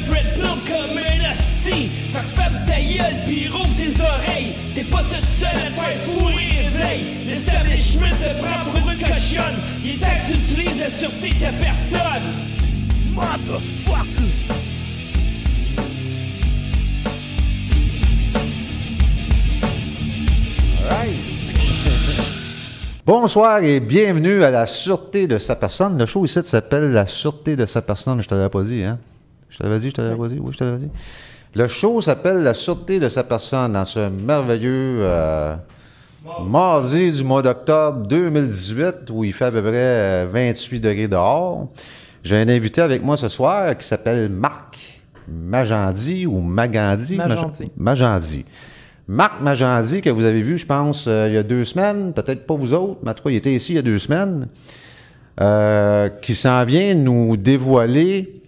vois Red Pill comme un hostie. Fait que ferme ta gueule pis rouvre tes oreilles. T'es pas toute seule à te faire fourrer réveil. L'establishment te prend pour une cochonne. Il est temps que tu utilises la sûreté de ta personne. Motherfucker! Bonsoir et bienvenue à la sûreté de sa personne. Le show ici s'appelle La sûreté de sa personne. Je t'avais pas dit, hein? Je t'avais dit, je t'avais dit? Oui, je t'avais dit. Le show s'appelle La sûreté de sa personne dans ce merveilleux euh, mardi du mois d'octobre 2018 où il fait à peu près euh, 28 degrés dehors. J'ai un invité avec moi ce soir qui s'appelle Marc Magandi ou Magandi? Magendie. Magendie. Marc Magendie, que vous avez vu, je pense, euh, il y a deux semaines, peut-être pas vous autres, mais en tout cas, il était ici il y a deux semaines, euh, qui s'en vient nous dévoiler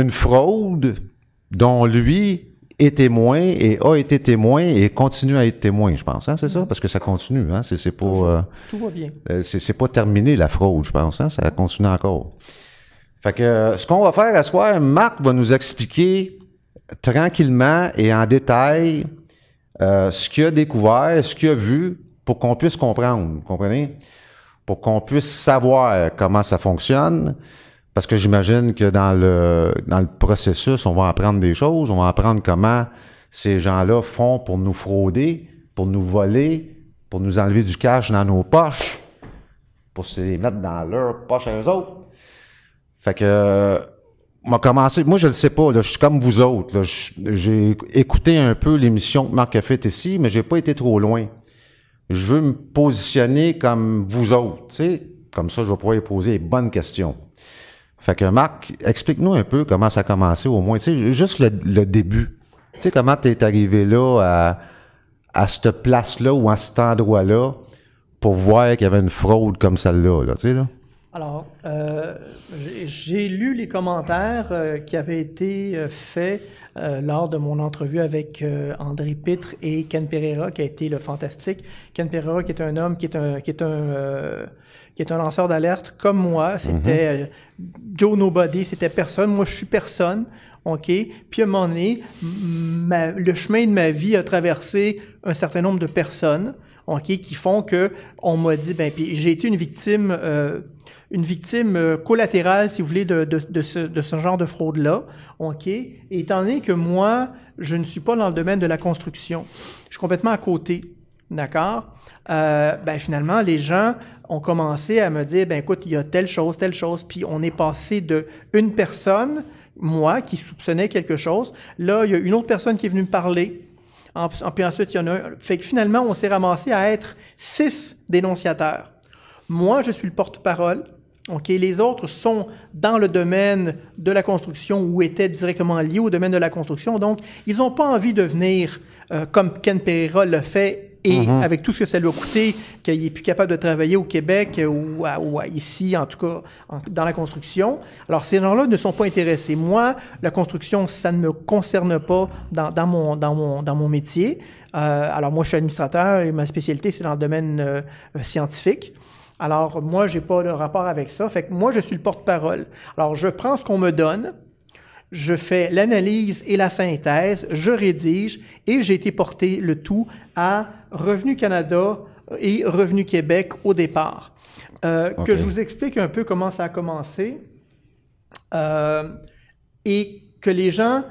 une fraude dont lui est témoin et a été témoin et continue à être témoin, je pense. Hein, c'est ça? Parce que ça continue. Hein? C'est, pas, euh, Tout va bien. euh, c'est, c'est pas terminé la fraude, je pense. Hein? Ça continue encore. Fait que euh, ce qu'on va faire à ce soir, Marc va nous expliquer tranquillement et en détail euh, ce qu'il a découvert, ce qu'il a vu, pour qu'on puisse comprendre, vous comprenez? Pour qu'on puisse savoir comment ça fonctionne. Parce que j'imagine que dans le dans le processus, on va apprendre des choses, on va apprendre comment ces gens-là font pour nous frauder, pour nous voler, pour nous enlever du cash dans nos poches, pour se les mettre dans leur poche à eux autres. Fait que on va commencer. Moi, je le sais pas. Là, je suis comme vous autres. J'ai écouté un peu l'émission que Marc a faite ici, mais j'ai pas été trop loin. Je veux me positionner comme vous autres. Tu sais, comme ça, je vais pouvoir poser les bonnes questions. Fait que Marc, explique-nous un peu comment ça a commencé, au moins. Tu sais, juste le, début. Tu sais, comment tu es arrivé là à, à cette place-là ou à cet endroit-là pour voir qu'il y avait une fraude comme celle-là. Là, tu sais, là? Alors, euh, j'ai- j'ai lu les commentaires euh, qui avaient été euh, faits euh, lors de mon entrevue avec euh, André Pitre et Ken Pereira, qui a été le fantastique. Ken Pereira, qui est un homme, qui est un, qui est un, euh, qui est un lanceur d'alerte comme moi. C'était euh, Joe Nobody, c'était personne. Moi, je suis personne. OK? Puis à un moment donné, ma- le chemin de ma vie a traversé un certain nombre de personnes. OK, qui font que on m'a dit ben puis j'ai été une victime euh, une victime euh, collatérale si vous voulez de, de, de ce, de ce genre de fraude là OK? Et étant donné que moi je ne suis pas dans le domaine de la construction je suis complètement à côté d'accord? Euh, ben finalement les gens ont commencé à me dire ben écoute il y a telle chose telle chose puis on est passé de une personne moi qui soupçonnais quelque chose là il y a une autre personne qui est venue me parler en, puis ensuite, il y en a un. Fait que finalement, on s'est ramassé à être six dénonciateurs. Moi, je suis le porte-parole. OK, les autres sont dans le domaine de la construction ou étaient directement liés au domaine de la construction. Donc, ils n'ont pas envie de venir euh, comme Ken Pereira le fait et avec tout ce que ça lui a coûté, qu'il est plus capable de travailler au Québec euh, ou, à- ou à- ici, en tout cas, en- dans la construction. Alors, ces gens-là ne sont pas intéressés. Moi, la construction, ça ne me concerne pas dans, dans mon, dans, mon, dans mon métier. Euh, alors, moi, je suis administrateur et ma spécialité, c'est dans le domaine euh, euh, scientifique. Alors, moi, j'ai pas de rapport avec ça. Fait que moi, je suis le porte-parole. Alors, je prends ce qu'on me donne, je fais l'analyse et la synthèse, je rédige et j'ai été porté le tout à Revenu Canada et Revenu Québec au départ. Euh. Que je vous explique un peu comment ça a commencé euh, et que les gens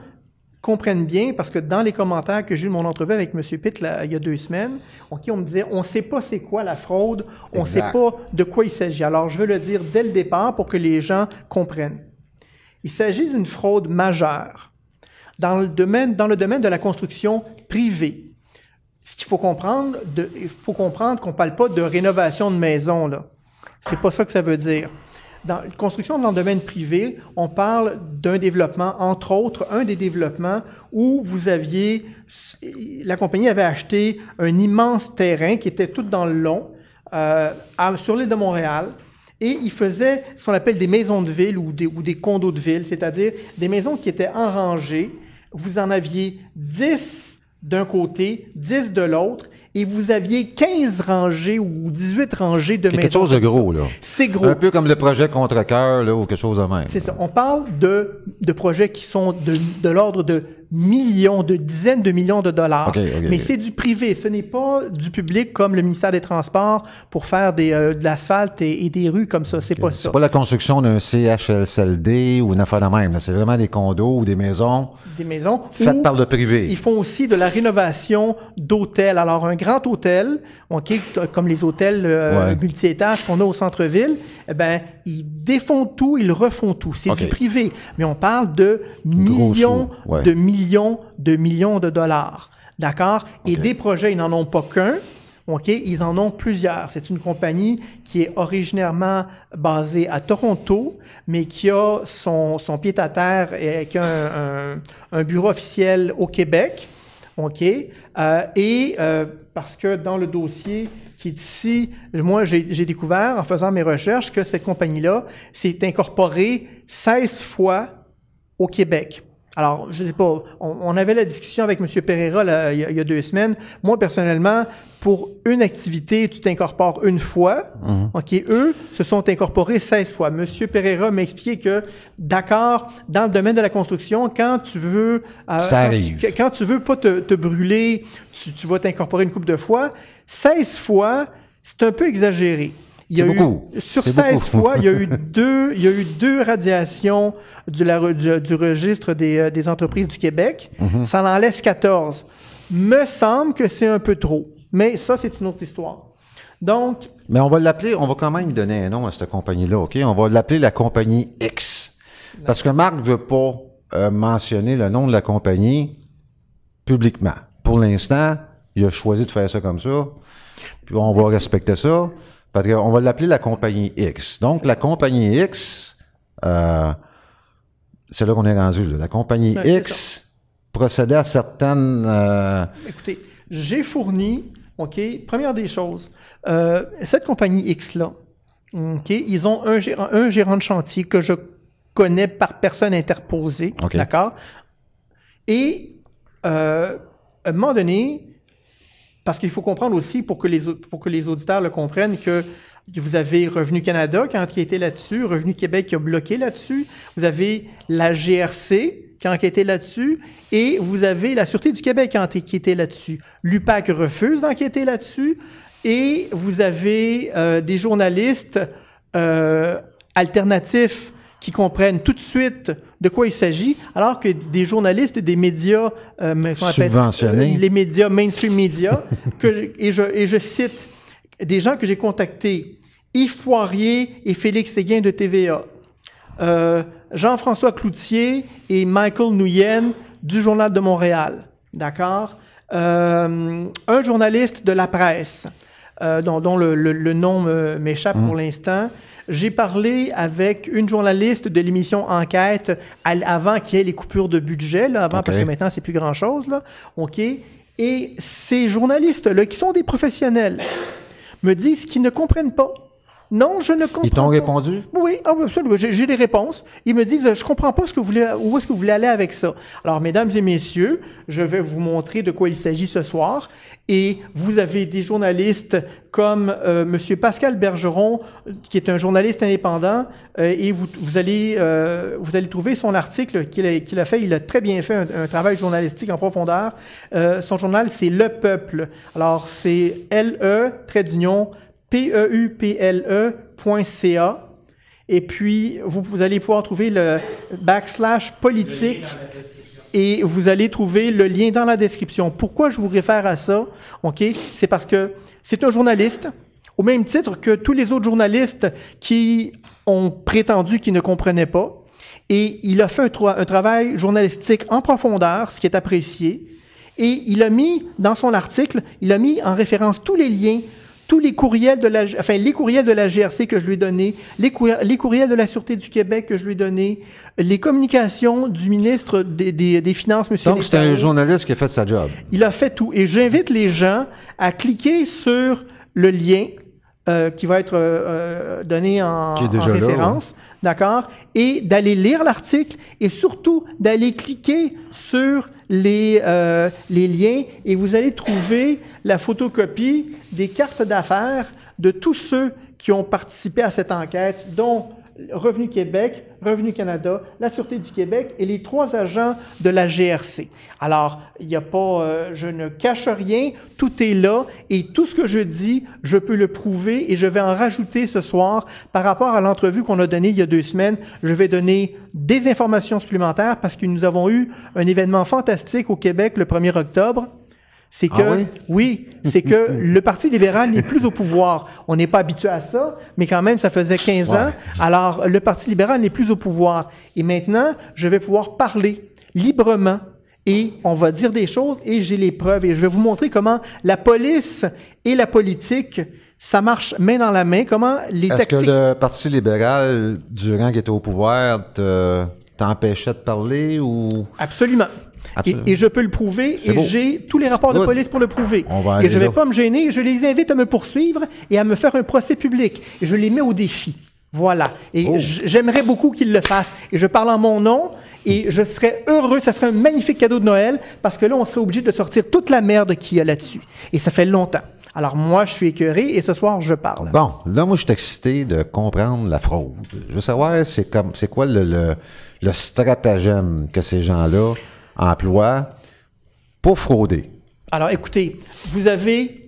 comprennent bien, parce que dans les commentaires que j'ai eu de mon entrevue avec M. Pitt là, il y a deux semaines, on me disait on ne sait pas c'est quoi la fraude, on ne sait pas de quoi il s'agit. Alors, je veux le dire dès le départ pour que les gens comprennent. Il s'agit d'une fraude majeure dans le domaine, dans le domaine de la construction privée. Ce qu'il faut comprendre, il faut comprendre qu'on ne parle pas de rénovation de maison, là. C'est pas ça que ça veut dire. Dans la construction dans le domaine privé, on parle d'un développement, entre autres, un des développements où vous aviez, la compagnie avait acheté un immense terrain qui était tout dans le long, euh, sur l'île de Montréal, et il faisait ce qu'on appelle des maisons de ville ou des, ou des condos de ville, c'est-à-dire des maisons qui étaient en rangée. Vous en aviez 10 d'un côté, 10 de l'autre, et vous aviez 15 rangées ou 18 rangées de C'est maisons. quelque chose de ça. gros, là. C'est gros. Un peu comme le projet Contre-Cœur, là, ou quelque chose de même. C'est ça. On parle de, de projets qui sont de, de l'ordre de millions, de dizaines de millions de dollars. Ok, ok, Mais c'est du privé. Ce n'est pas du public comme le ministère des Transports pour faire des, euh, de l'asphalte et, et des rues comme ça. C'est pas ça. C'est pas la construction d'un CHSLD ou une affaire de même. C'est vraiment des condos ou des maisons Des maisons. faites par le privé. Ils font aussi de la rénovation d'hôtels. Alors, un grand hôtel, OK, comme les hôtels euh, Ouais. multi-étages qu'on a au centre-ville, eh ben, ils défont tout, ils refont tout. C'est du privé. Mais on parle de millions, ouais. de millions, de millions de dollars. D'accord? Et des projets, ils n'en ont pas qu'un. OK? Ils en ont plusieurs. C'est une compagnie qui est originairement basée à Toronto, mais qui a son, son pied à terre et qui a un, un- un bureau officiel au Québec. OK? Euh, et euh, parce que dans le dossier qui est ici, moi, j'ai découvert en faisant mes recherches que cette compagnie-là s'est incorporée 16 fois au Québec. Alors, je sais pas, on, on avait la discussion avec M. Pereira là, il, y a, il y a deux semaines. Moi, personnellement, pour une activité, tu t'incorpores une fois. OK, eux se sont incorporés 16 fois. M. Pereira m'a expliqué que, d'accord, dans le domaine de la construction, quand tu veux... euh, Ça quand arrive. tu- quand tu veux pas te, te brûler, tu, tu vas t'incorporer une couple de fois. 16 fois, c'est un peu exagéré. Il y a eu, sur C'est 16 beaucoup. fois, il y a eu deux, il y a eu deux radiations du, la- du, du registre des, euh, des entreprises du Québec. Mhm. Ça en laisse 14. Me semble que c'est un peu trop. Mais ça, c'est une autre histoire. Donc, Mais on va l'appeler, on va quand même donner un nom à cette compagnie-là, OK? On va l'appeler la compagnie X. Parce que Marc veut pas euh, mentionner le nom de la compagnie publiquement. Pour l'instant, il a choisi de faire ça comme ça. Puis on va respecter ça. Parce qu'on va l'appeler la compagnie X. Donc, la compagnie X, euh, c'est là qu'on est rendu. là. La compagnie Ouais, X procédait à certaines... euh, Écoutez, j'ai fourni, OK, première des choses, euh, cette compagnie X-là, OK, ils ont un gérant, un gérant de chantier que je connais par personne interposée, d'accord? Et à un moment donné, parce qu'il faut comprendre aussi, pour que les, pour que les auditeurs le comprennent, que vous avez Revenu Canada qui a enquêté là-dessus, Revenu Québec qui a bloqué là-dessus, vous avez la GRC qui a enquêté là-dessus, et vous avez la Sûreté du Québec qui a enquêté là-dessus. L'UPAC refuse d'enquêter là-dessus, et vous avez euh, des journalistes euh, alternatifs qui comprennent tout de suite de quoi il s'agit, alors que des journalistes et des médias euh, Subventionnés. euh, les médias, mainstream médias, que, je- et, je, et je cite des gens que j'ai contactés, Yves Poirier et Félix Séguin de TVA, euh, Jean-François Cloutier et Michael Nguyen du Journal de Montréal, d'accord? Euh, un journaliste de la presse, euh, dont, dont le, le- le nom m'échappe pour l'instant. J'ai parlé avec une journaliste de l'émission Enquête à- avant qu'il y ait les coupures de budget, là, avant, parce que maintenant, c'est plus grand-chose, là. OK? Et ces journalistes-là, qui sont des professionnels, me disent qu'ils ne comprennent pas. Non, je ne comprends Ils t'ont pas. répondu? Oui, ah absolument. J'ai des réponses. Ils me disent, je comprends pas ce que vous voulez, où est-ce que vous voulez aller avec ça. Alors, mesdames et messieurs, je vais vous montrer de quoi il s'agit ce soir. Et vous avez des journalistes comme euh, Monsieur Pascal Bergeron, qui est un journaliste indépendant, euh, et vous, vous allez euh, vous allez trouver son article qu'il a, fait. Il a très bien fait un, un travail journalistique en profondeur. Euh, son journal, c'est Le Peuple. Alors, c'est L-E, trait d'union, P-E-U-P-L-E.ca. Et puis, vous, vous allez pouvoir trouver le backslash politique et vous allez trouver le lien dans la description. Pourquoi je vous réfère à ça? OK? C'est parce que c'est un journaliste, au même titre que tous les autres journalistes qui ont prétendu qu'ils ne comprenaient pas. Et il a fait un, tra- un travail journalistique en profondeur, ce qui est apprécié. Et il a mis, dans son article, il a mis en référence tous les liens, tous les courriels de la, enfin, les courriels de la GRC que je lui ai donnés, les, courriels, les courriels de la Sûreté du Québec que je lui ai donnés, les communications du ministre des, des, des Finances, M. Donc, c'est un journaliste qui a fait sa job. Il a fait tout. Et j'invite les gens à cliquer sur le lien euh, qui va être euh, euh, donné en, Qui est en déjà là, référence, d'accord, et d'aller lire l'article et surtout d'aller cliquer sur les, euh, les liens et vous allez trouver la photocopie des cartes d'affaires de tous ceux qui ont participé à cette enquête, dont Revenu Québec, Revenu Canada, la Sûreté du Québec et les trois agents de la GRC. Alors, il n'y a pas, euh, je ne cache rien, tout est là et tout ce que je dis, je peux le prouver et je vais en rajouter ce soir par rapport à l'entrevue qu'on a donnée il y a deux semaines. Je vais donner des informations supplémentaires parce que nous avons eu un événement fantastique au Québec le 1er octobre c'est Ah que, oui? oui, c'est que le Parti libéral n'est plus au pouvoir. On n'est pas habitué à ça, mais quand même, ça faisait 15 ans. Alors, le Parti libéral n'est plus au pouvoir. Et maintenant, je vais pouvoir parler librement et on va dire des choses et j'ai les preuves et je vais vous montrer comment la police et la politique, ça marche main dans la main, comment les Est-ce tactiques... que le Parti libéral, durant qu'il était au pouvoir, te- t'empêchait de parler ou... Absolument. Et, et je peux le prouver et j'ai tous les rapports de Good. police pour le prouver. On va et je vais là. pas me gêner, je les invite à me poursuivre et à me faire un procès public. Et je les mets au défi. Voilà. Et Oh. j'aimerais beaucoup qu'ils le fassent. Et je parle en mon nom et je serais heureux, ça serait un magnifique cadeau de Noël parce que là, on serait obligé de sortir toute la merde qu'il y a là-dessus. Et ça fait longtemps. Alors moi, je suis écœuré et ce soir, je parle. Bon, là, moi, je suis excité de comprendre la fraude. Je veux savoir, c'est comme, c'est quoi le, le, le stratagème que ces gens-là emploient pour frauder? Alors écoutez, vous avez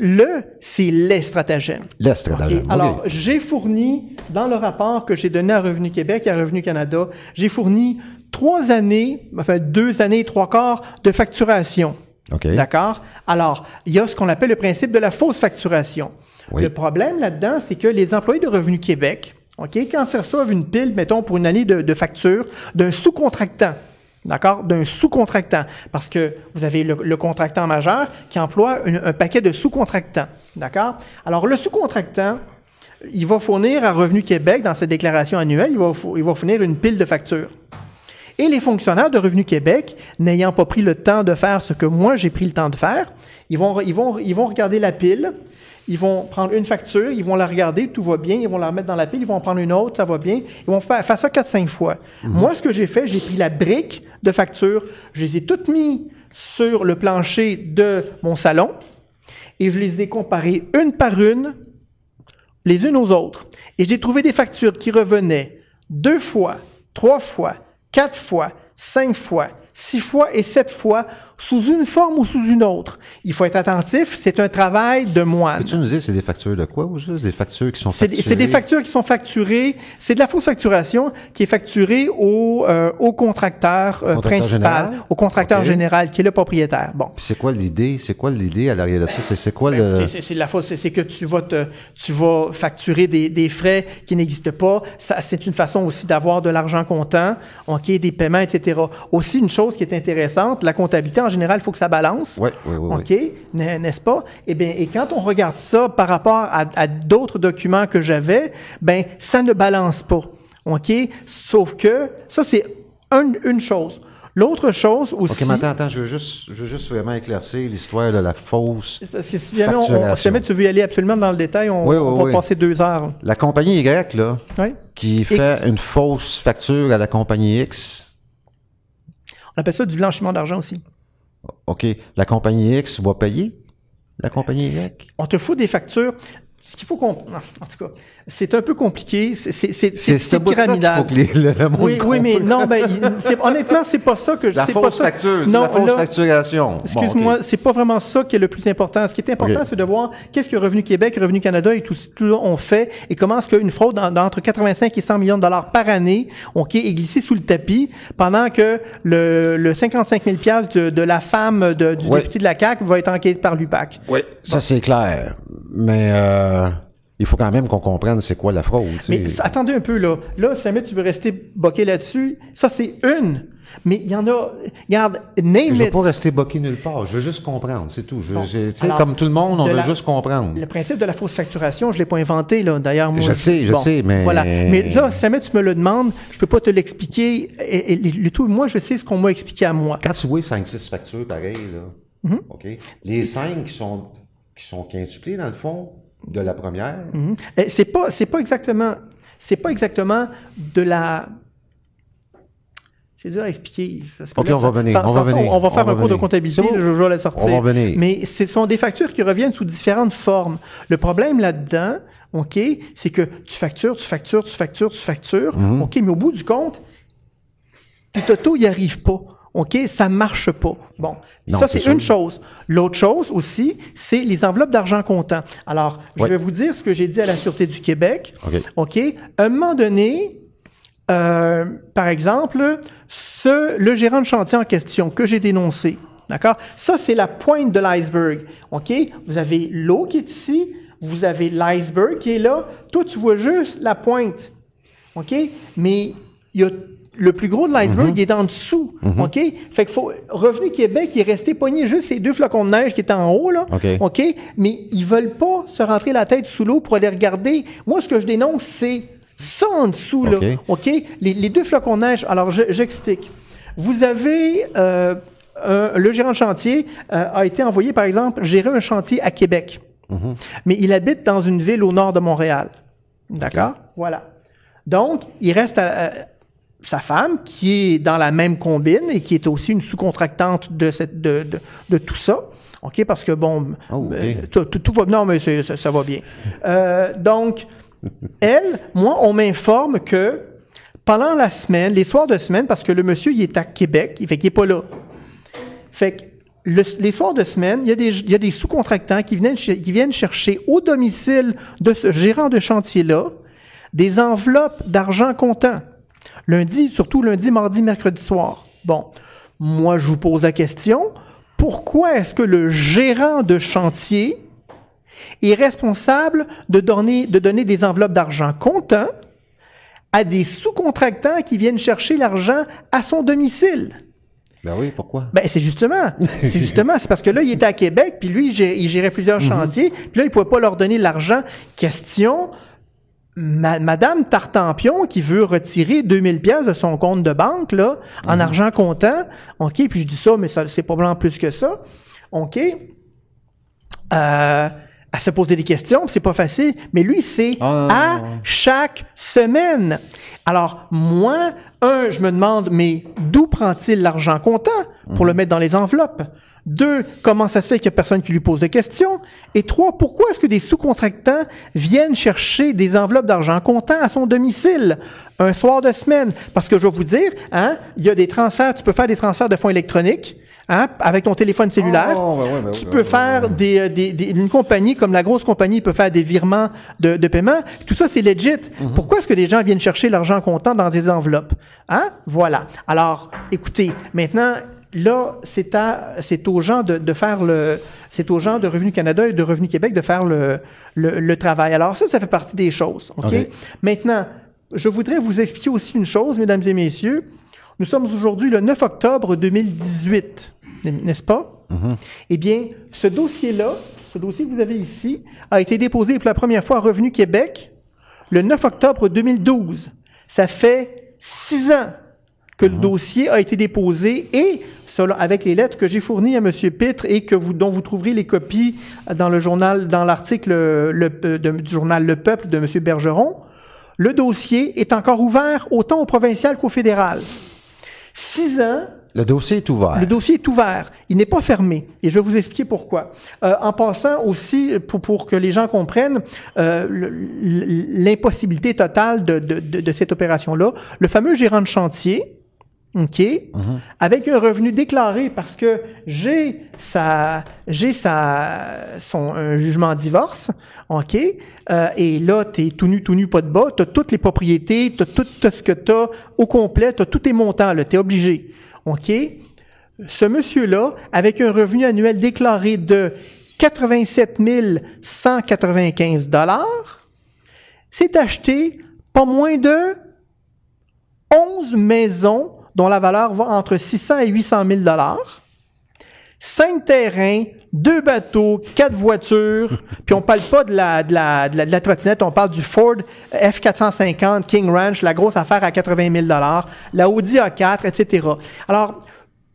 le, c'est les stratagèmes. Le OK. stratagème. Alors, j'ai fourni, dans le rapport que j'ai donné à Revenu Québec et à Revenu Canada, j'ai fourni trois années, enfin deux années et trois quarts de facturation. OK. D'accord? Alors, il y a ce qu'on appelle le principe de la fausse facturation. Oui. Le problème là-dedans, c'est que les employés de Revenu Québec, OK, quand ils reçoivent une pile, mettons, pour une année de, de facture d'un sous-contractant, D'accord? D'un sous-contractant. Parce que vous avez le, le contractant majeur qui emploie une- un paquet de sous-contractants. D'accord? Alors, le sous-contractant, il va fournir à Revenu Québec, dans sa déclaration annuelle, il va, fou- il va fournir une pile de factures. Et les fonctionnaires de Revenu Québec, n'ayant pas pris le temps de faire ce que moi j'ai pris le temps de faire, ils vont, ils vont, ils vont regarder la pile, ils vont prendre une facture, ils vont la regarder, tout va bien, ils vont la remettre dans la pile, ils vont en prendre une autre, ça va bien. Ils vont faire, faire ça 4-5 fois. Moi, ce que j'ai fait, j'ai pris la brique de facture, je les ai toutes mis sur le plancher de mon salon et je les ai comparées une par une les unes aux autres. Et j'ai trouvé des factures qui revenaient deux fois, trois fois, quatre fois, cinq fois, six fois et sept fois sous une forme ou sous une autre. Il faut être attentif, c'est un travail de moine. Peux-tu nous dire, c'est des factures de quoi ou juste des factures qui sont facturées? c'est des factures qui sont facturées, c'est de la fausse facturation qui est facturée au, euh, au contracteur, euh, Contracteur principal, général? au contracteur général qui est le propriétaire. Bon. C'est quoi l'idée? C'est quoi l'idée à l'arrière de ça? C'est, quoi le... Ben, Écoutez, C'est la fausse, c'est- que tu vas te, tu vas facturer des, des frais qui n'existent pas. Ça, c'est une façon aussi d'avoir de l'argent comptant, ok, des paiements, etc. Aussi une chose qui est intéressante, la comptabilité en général, il faut que ça balance. Ouais, ouais, ouais, ok, n'est- n'est-ce pas? Eh bien, et quand on regarde ça par rapport à, à d'autres documents que j'avais, ben ça ne balance pas. Ok, sauf que ça c'est un- une chose. L'autre chose aussi. OK, mais attends, attends, je veux juste, je veux juste vraiment éclaircir l'histoire de la fausse. Parce que si jamais, on- on- si Facturation. jamais tu veux y aller absolument dans le détail, on, Oui, oui, on va oui. passer deux heures. La compagnie Y, là, Oui. qui fait X. une fausse facture à la compagnie X. On appelle ça du blanchiment d'argent aussi. OK, la compagnie X va payer? La compagnie Y? On te fout des factures. Ce qu'il faut qu'on. non, En tout cas, c'est un peu compliqué. C'est- C'est c'est- c'est- ce c'est bout-là qu'il pyramidal. faut que les- le- le monde Oui, oui, mais non, ben, honnêtement, c'est pas ça que je La c'est pas fausse ça- facture, c'est la fausse là, facturation. Bon, Excuse-moi, c'est pas vraiment ça qui est le plus important. Ce qui est important, c'est de voir qu'est-ce que Revenu Québec, Revenu Canada et tout, tout ça ont fait et comment est-ce qu'une fraude d'en- d'entre 85 et 100 millions de dollars par année, OK, est glissée sous le tapis pendant que le, le 55 000 piastres de, de la femme de- du député de la CAQ va être enquêté par l'UPAC. Ça, c'est clair. Mais euh, il faut quand même qu'on comprenne c'est quoi la fraude. sais. Mais attendez un peu, là. Là, jamais tu veux rester boqué là-dessus, ça, c'est une. Mais il y en a... Regarde, name Je veux it. pas rester bloqué nulle part. Je veux juste comprendre, c'est tout. Je, Bon. je- tu sais, Alors, comme tout le monde, on veut la- juste comprendre. Le principe de la fausse facturation, je l'ai pas inventé, là. D'ailleurs, moi... Je sais, je sais, mais- Voilà. Mais là, jamais tu me le demandes, je peux pas te l'expliquer. Et, et- le tout, moi, je sais ce qu'on m'a expliqué à moi. Quand tu vois 5-6 factures pareilles, là, Mm-hmm. OK? Les 5 qui sont, qui sont quintuplées, dans le fond, de la première, Mhm. Eh, C'est pas, c'est pas exactement, c'est pas exactement de la, C'est dur à expliquer. OK, là, on va ça- venir, ça- on va ça- venir, on va faire on va un cours de comptabilité, bon? je, vais la sortir. On va venir. Mais ce sont des factures qui reviennent sous différentes formes. Le problème là-dedans, OK, c'est que tu factures, tu factures, tu factures, tu factures, Mhm. OK, mais au bout du compte, tes autos n'y arrivent pas. OK, ça marche pas. Bon, Non, ça c'est une chose. L'autre chose aussi, c'est les enveloppes d'argent comptant. Alors, je Ouais. vais vous dire ce que j'ai dit à la Sûreté du Québec. OK. OK, à un moment donné, euh, par exemple, ce, le gérant de chantier en question que j'ai dénoncé, d'accord? Ça, c'est la pointe de l'iceberg, OK? Vous avez l'eau qui est ici, vous avez l'iceberg qui est là. Toi, tu vois juste la pointe, OK? Mais il y a le plus gros de l'iceberg, il est en dessous, OK? Fait que faut, Revenu Québec, il est resté pogné juste ces deux flocons de neige qui étaient en haut, là, OK. Mais ils veulent pas se rentrer la tête sous l'eau pour aller regarder. Moi, ce que je dénonce, c'est ça en dessous, là. OK. Les, les deux flocons de neige. Alors, je- j'explique. Vous avez. euh, le gérant de chantier euh, a été envoyé, par exemple, gérer un chantier à Québec. Mais il habite dans une ville au nord de Montréal. D'accord? Voilà. Donc, il reste à, à sa femme, qui est dans la même combine et qui est aussi une sous-contractante de, cette, de, de, de tout ça. OK? Parce que, bon, Oh, euh, tout, tout- tout va Non, mais ça, ça va bien. Euh, donc, elle, moi, on m'informe que pendant la semaine, les soirs de semaine, parce que le monsieur, il est à Québec, il fait qu'il n'est pas là. Fait que le- les soirs de semaine, il y a des, il y a des sous-contractants qui viennent, qui viennent chercher au domicile de ce gérant de chantier-là des enveloppes d'argent comptant. Lundi, surtout lundi, mardi, mercredi soir. Bon, moi, je vous pose la question, pourquoi est-ce que le gérant de chantier est responsable de donner, de donner des enveloppes d'argent comptant à des sous-contractants qui viennent chercher l'argent à son domicile? Ben oui, pourquoi? Ben, c'est justement. C'est justement. C'est parce que là, il était à Québec, puis lui, il gé- il gérait plusieurs chantiers, puis là, il pouvait pas leur donner l'argent. Question. Ma- Madame Tartampion qui veut retirer 2000 pièces de son compte de banque là en argent comptant. OK, puis je dis ça mais ça c'est probablement plus que ça. OK. Euh, à se poser des questions, c'est pas facile, mais lui c'est Ah, à non, non. chaque semaine. Alors, moi, un, je me demande, mais d'où prend-il l'argent comptant pour le mettre dans les enveloppes? Deux, comment ça se fait qu'il n'y a personne qui lui pose de questions? Et trois, pourquoi est-ce que des sous-contractants viennent chercher des enveloppes d'argent comptant à son domicile un soir de semaine? Parce que je vais vous dire, hein, il y a des transferts, tu peux faire des transferts de fonds électroniques. Hein, avec ton téléphone cellulaire, Oh, ben ouais, ben tu peux faire des, des- des- une compagnie comme la grosse compagnie peut faire des virements de, de paiement. Tout ça, c'est legit. Mhm. Pourquoi est-ce que les gens viennent chercher l'argent comptant dans des enveloppes? Hein? Voilà. Alors, écoutez, maintenant, là, c'est à, c'est aux gens de, de faire le, c'est aux gens de Revenu Canada et de Revenu Québec de faire le, le, le travail. Alors, ça, ça fait partie des choses. OK? OK. Maintenant, je voudrais vous expliquer aussi une chose, mesdames et messieurs. Nous sommes aujourd'hui le 9 octobre 2018, n'est-ce pas? Eh bien, ce dossier-là, ce dossier que vous avez ici, a été déposé pour la première fois à Revenu Québec le 9 octobre 2012. Ça fait six ans que le dossier a été déposé et, selon, avec les lettres que j'ai fournies à M. Pitre et que vous, dont vous trouverez les copies dans le journal, dans l'article le, euh, de- du journal Le Peuple de M. Bergeron, le dossier est encore ouvert autant au provincial qu'au fédéral. Six ans Le dossier est ouvert. le dossier est ouvert, il n'est pas fermé, et je vais vous expliquer pourquoi. Euh, en passant aussi, pour, pour que les gens comprennent euh, l'impossibilité totale de, de, de, de cette opération-là, le fameux gérant de chantier, OK, avec un revenu déclaré parce que j'ai sa, j'ai sa, son un jugement en divorce, OK, euh, et là, t'es tout nu, tout nu, pas de bas, t'as toutes les propriétés, t'as tout, tout ce que t'as au complet, t'as tous tes montants, là, t'es obligé, OK. Ce monsieur-là, avec un revenu annuel déclaré de 87 195 dollars, s'est acheté pas moins de 11 maisons dont la valeur va entre 600 et 800 000 dollars, 5 terrains, deux bateaux, quatre voitures, puis on parle pas de la, de, la, de, la, de la trottinette, on parle du Ford F450 King Ranch, la grosse affaire à 80 000 dollars, la Audi A4, etc. Alors,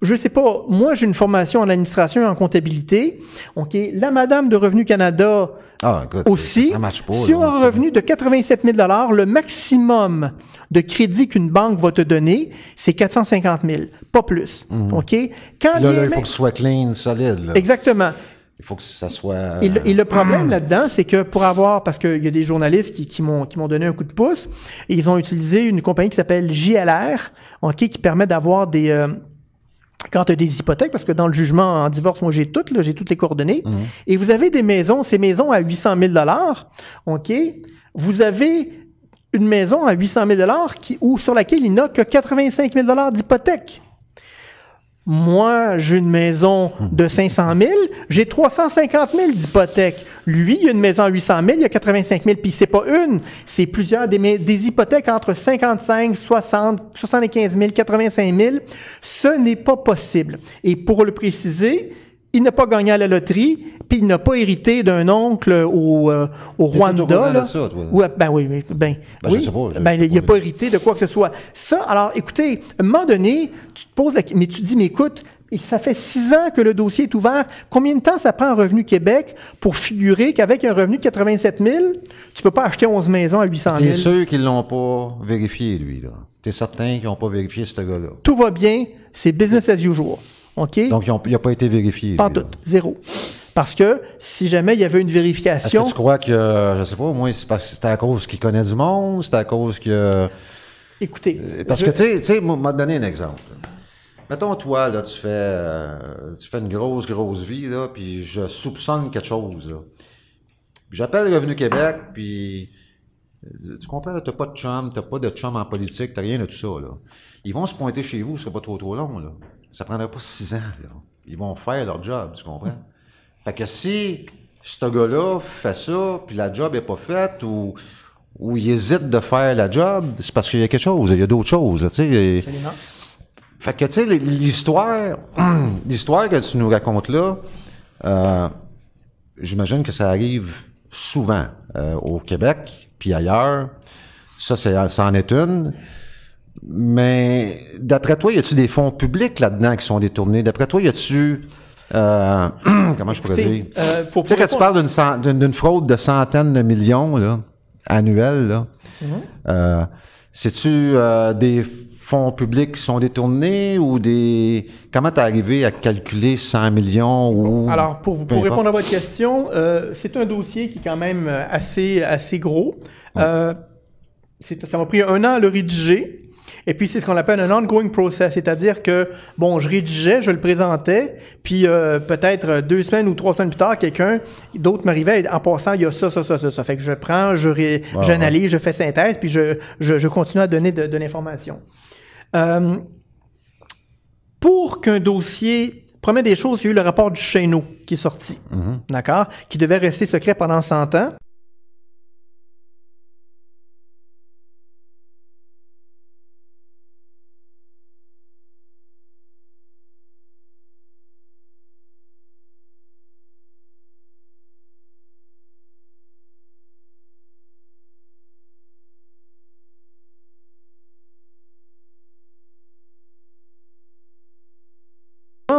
je sais pas, moi j'ai une formation en administration et en comptabilité. OK, la madame de Revenu Canada Ah, écoute, aussi, ça marche pas. si là, on a un revenu de 87 000 le maximum de crédit qu'une banque va te donner, c'est 450 000, pas plus. OK? Quand Là, là, il faut que ce soit clean, solide. là. Exactement. Il faut que ça soit. Et le, et le problème là-dedans, c'est que pour avoir, parce qu'il y a des journalistes qui, qui m'ont qui m'ont donné un coup de pouce, et ils ont utilisé une compagnie qui s'appelle JLR, ok, qui permet d'avoir des euh, quand tu as des hypothèques, parce que dans le jugement en divorce, moi j'ai toutes, j'ai toutes les coordonnées, et vous avez des maisons, ces maisons à 800 000 dollars, ok, vous avez une maison à 800 000 dollars qui ou sur laquelle il n'a que 85 000 dollars d'hypothèque. Moi, j'ai une maison de 500 000, j'ai 350 000 d'hypothèque. Lui, il a une maison à 800 000, il a 85 000, puis c'est pas une, c'est plusieurs, des, des hypothèques entre 55, 60, 75 000, 85 000. Ce n'est pas possible. Et pour le préciser, il n'a pas gagné à la loterie, puis il n'a pas hérité d'un oncle au, euh, au T'es Rwanda. là. ça, toi? Ben oui, ben, Ben, oui. pas, ben, sais il n'a pas. pas hérité de quoi que ce soit. Ça, alors, écoutez, à un moment donné, tu te poses la mais tu te dis, mais écoute, ça fait six ans que le dossier est ouvert. Combien de temps ça prend un Revenu Québec pour figurer qu'avec un revenu de 87 000, tu peux pas acheter 11 maisons à 800 T'es 000? sûr qu'ils l'ont pas vérifié, lui, là? T'es certain qu'ils n'ont pas vérifié ce gars-là? Tout va bien, c'est business as usual. OK? Donc, il n'a pas été vérifié. pas lui, tout, zéro. Parce que si jamais il y avait une Est-ce vérification, que tu crois que, euh, je sais pas, moi, c'est parce que c'était à cause qu'il connaît du monde, c'était à cause que. écoutez, Parce je- que, tu sais, tu m'a donné un exemple. Mettons, toi, là, tu fais, euh, tu fais une grosse, grosse vie, là, puis je soupçonne quelque chose, là. J'appelle Revenu Québec, puis euh, tu comprends, là, t'as pas de chum, t'as pas de chum en politique, t'as rien de tout ça, là. Ils vont se pointer chez vous, c'est pas trop trop long, là. Ça prendrait pas six ans. Ils vont faire leur job, tu comprends? Fait que si ce gars-là fait ça, puis la job est pas faite, ou, ou il hésite de faire la job, c'est parce qu'il y a quelque chose, il y a d'autres choses, tu sais. Absolument. Fait que, tu sais, l'histoire, l'histoire que tu nous racontes là, euh, j'imagine que ça arrive souvent euh, au Québec, puis ailleurs. Ça, c'est, ça en est une. Mais d'après toi, y a-tu des fonds publics là-dedans qui sont détournés? D'après toi, y a-tu... euh, comment je pourrais dire? euh, pour- tu sais, quand tu parles d'une, fraude de centaines de millions là, annuels, là, Mhm. euh, c'est-tu euh, des fonds publics qui sont détournés ou des... Comment t'es arrivé à calculer 100 millions ou... Alors, pour, pour répondre à votre question, euh, c'est un dossier qui est quand même euh, assez, assez gros. Euh, ça m'a pris un an à le rédiger. Et puis, c'est ce qu'on appelle un ongoing process, c'est-à-dire que, bon, je rédigeais, je le présentais, puis euh, peut-être deux semaines ou trois semaines plus tard, quelqu'un d'autre m'arrivait en passant, il y a ça, ça, ça, ça, ça. Fait que je prends, je ré- j'analyse, je fais synthèse, puis je, je, je continue à donner de, de l'information. Euh, pour qu'un dossier. Première des choses, il y a eu le rapport du Chesneau qui est sorti. D'accord? Qui devait rester secret pendant 100 ans.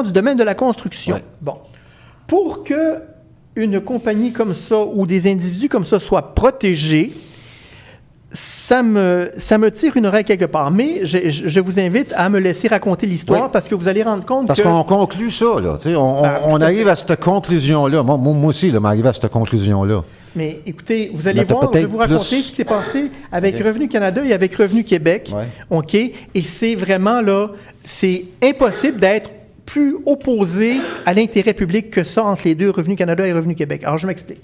Du domaine de la construction. Ouais. Bon. Pour que une compagnie comme ça ou des individus comme ça soient protégés, ça me, ça me tire une oreille quelque part. Mais je, je- vous invite à me laisser raconter l'histoire Oui. parce que vous allez rendre compte Parce qu'on conclut ça, là. On, Ben, on à arrive à cette conclusion-là. Moi, moi, aussi, là, m'arrive à cette conclusion-là. Mais écoutez, vous allez voir, je vais vous raconter plus- ce qui s'est passé avec. Revenu Canada et avec Revenu Québec. Ouais. OK? Et c'est vraiment là, c'est impossible d'être plus opposé à l'intérêt public que ça entre les deux, Revenu Canada et Revenu Québec. Alors, je m'explique.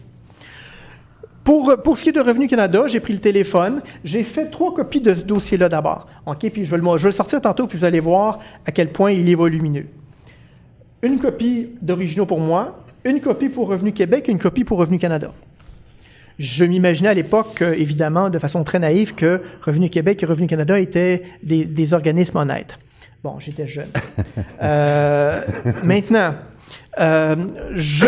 Pour, pour ce qui est de Revenu Canada, j'ai pris le téléphone, j'ai fait trois copies de ce dossier-là d'abord. OK? Puis je vais, le, sortir tantôt, puis vous allez voir à quel point il est volumineux. Une copie d'originaux pour moi, une copie pour Revenu Québec, une copie pour Revenu Canada. Je m'imaginais à l'époque, euh, évidemment, de façon très naïve, que Revenu Québec et Revenu Canada étaient des organismes honnêtes. Bon, j'étais jeune. Euh, maintenant, euh, je,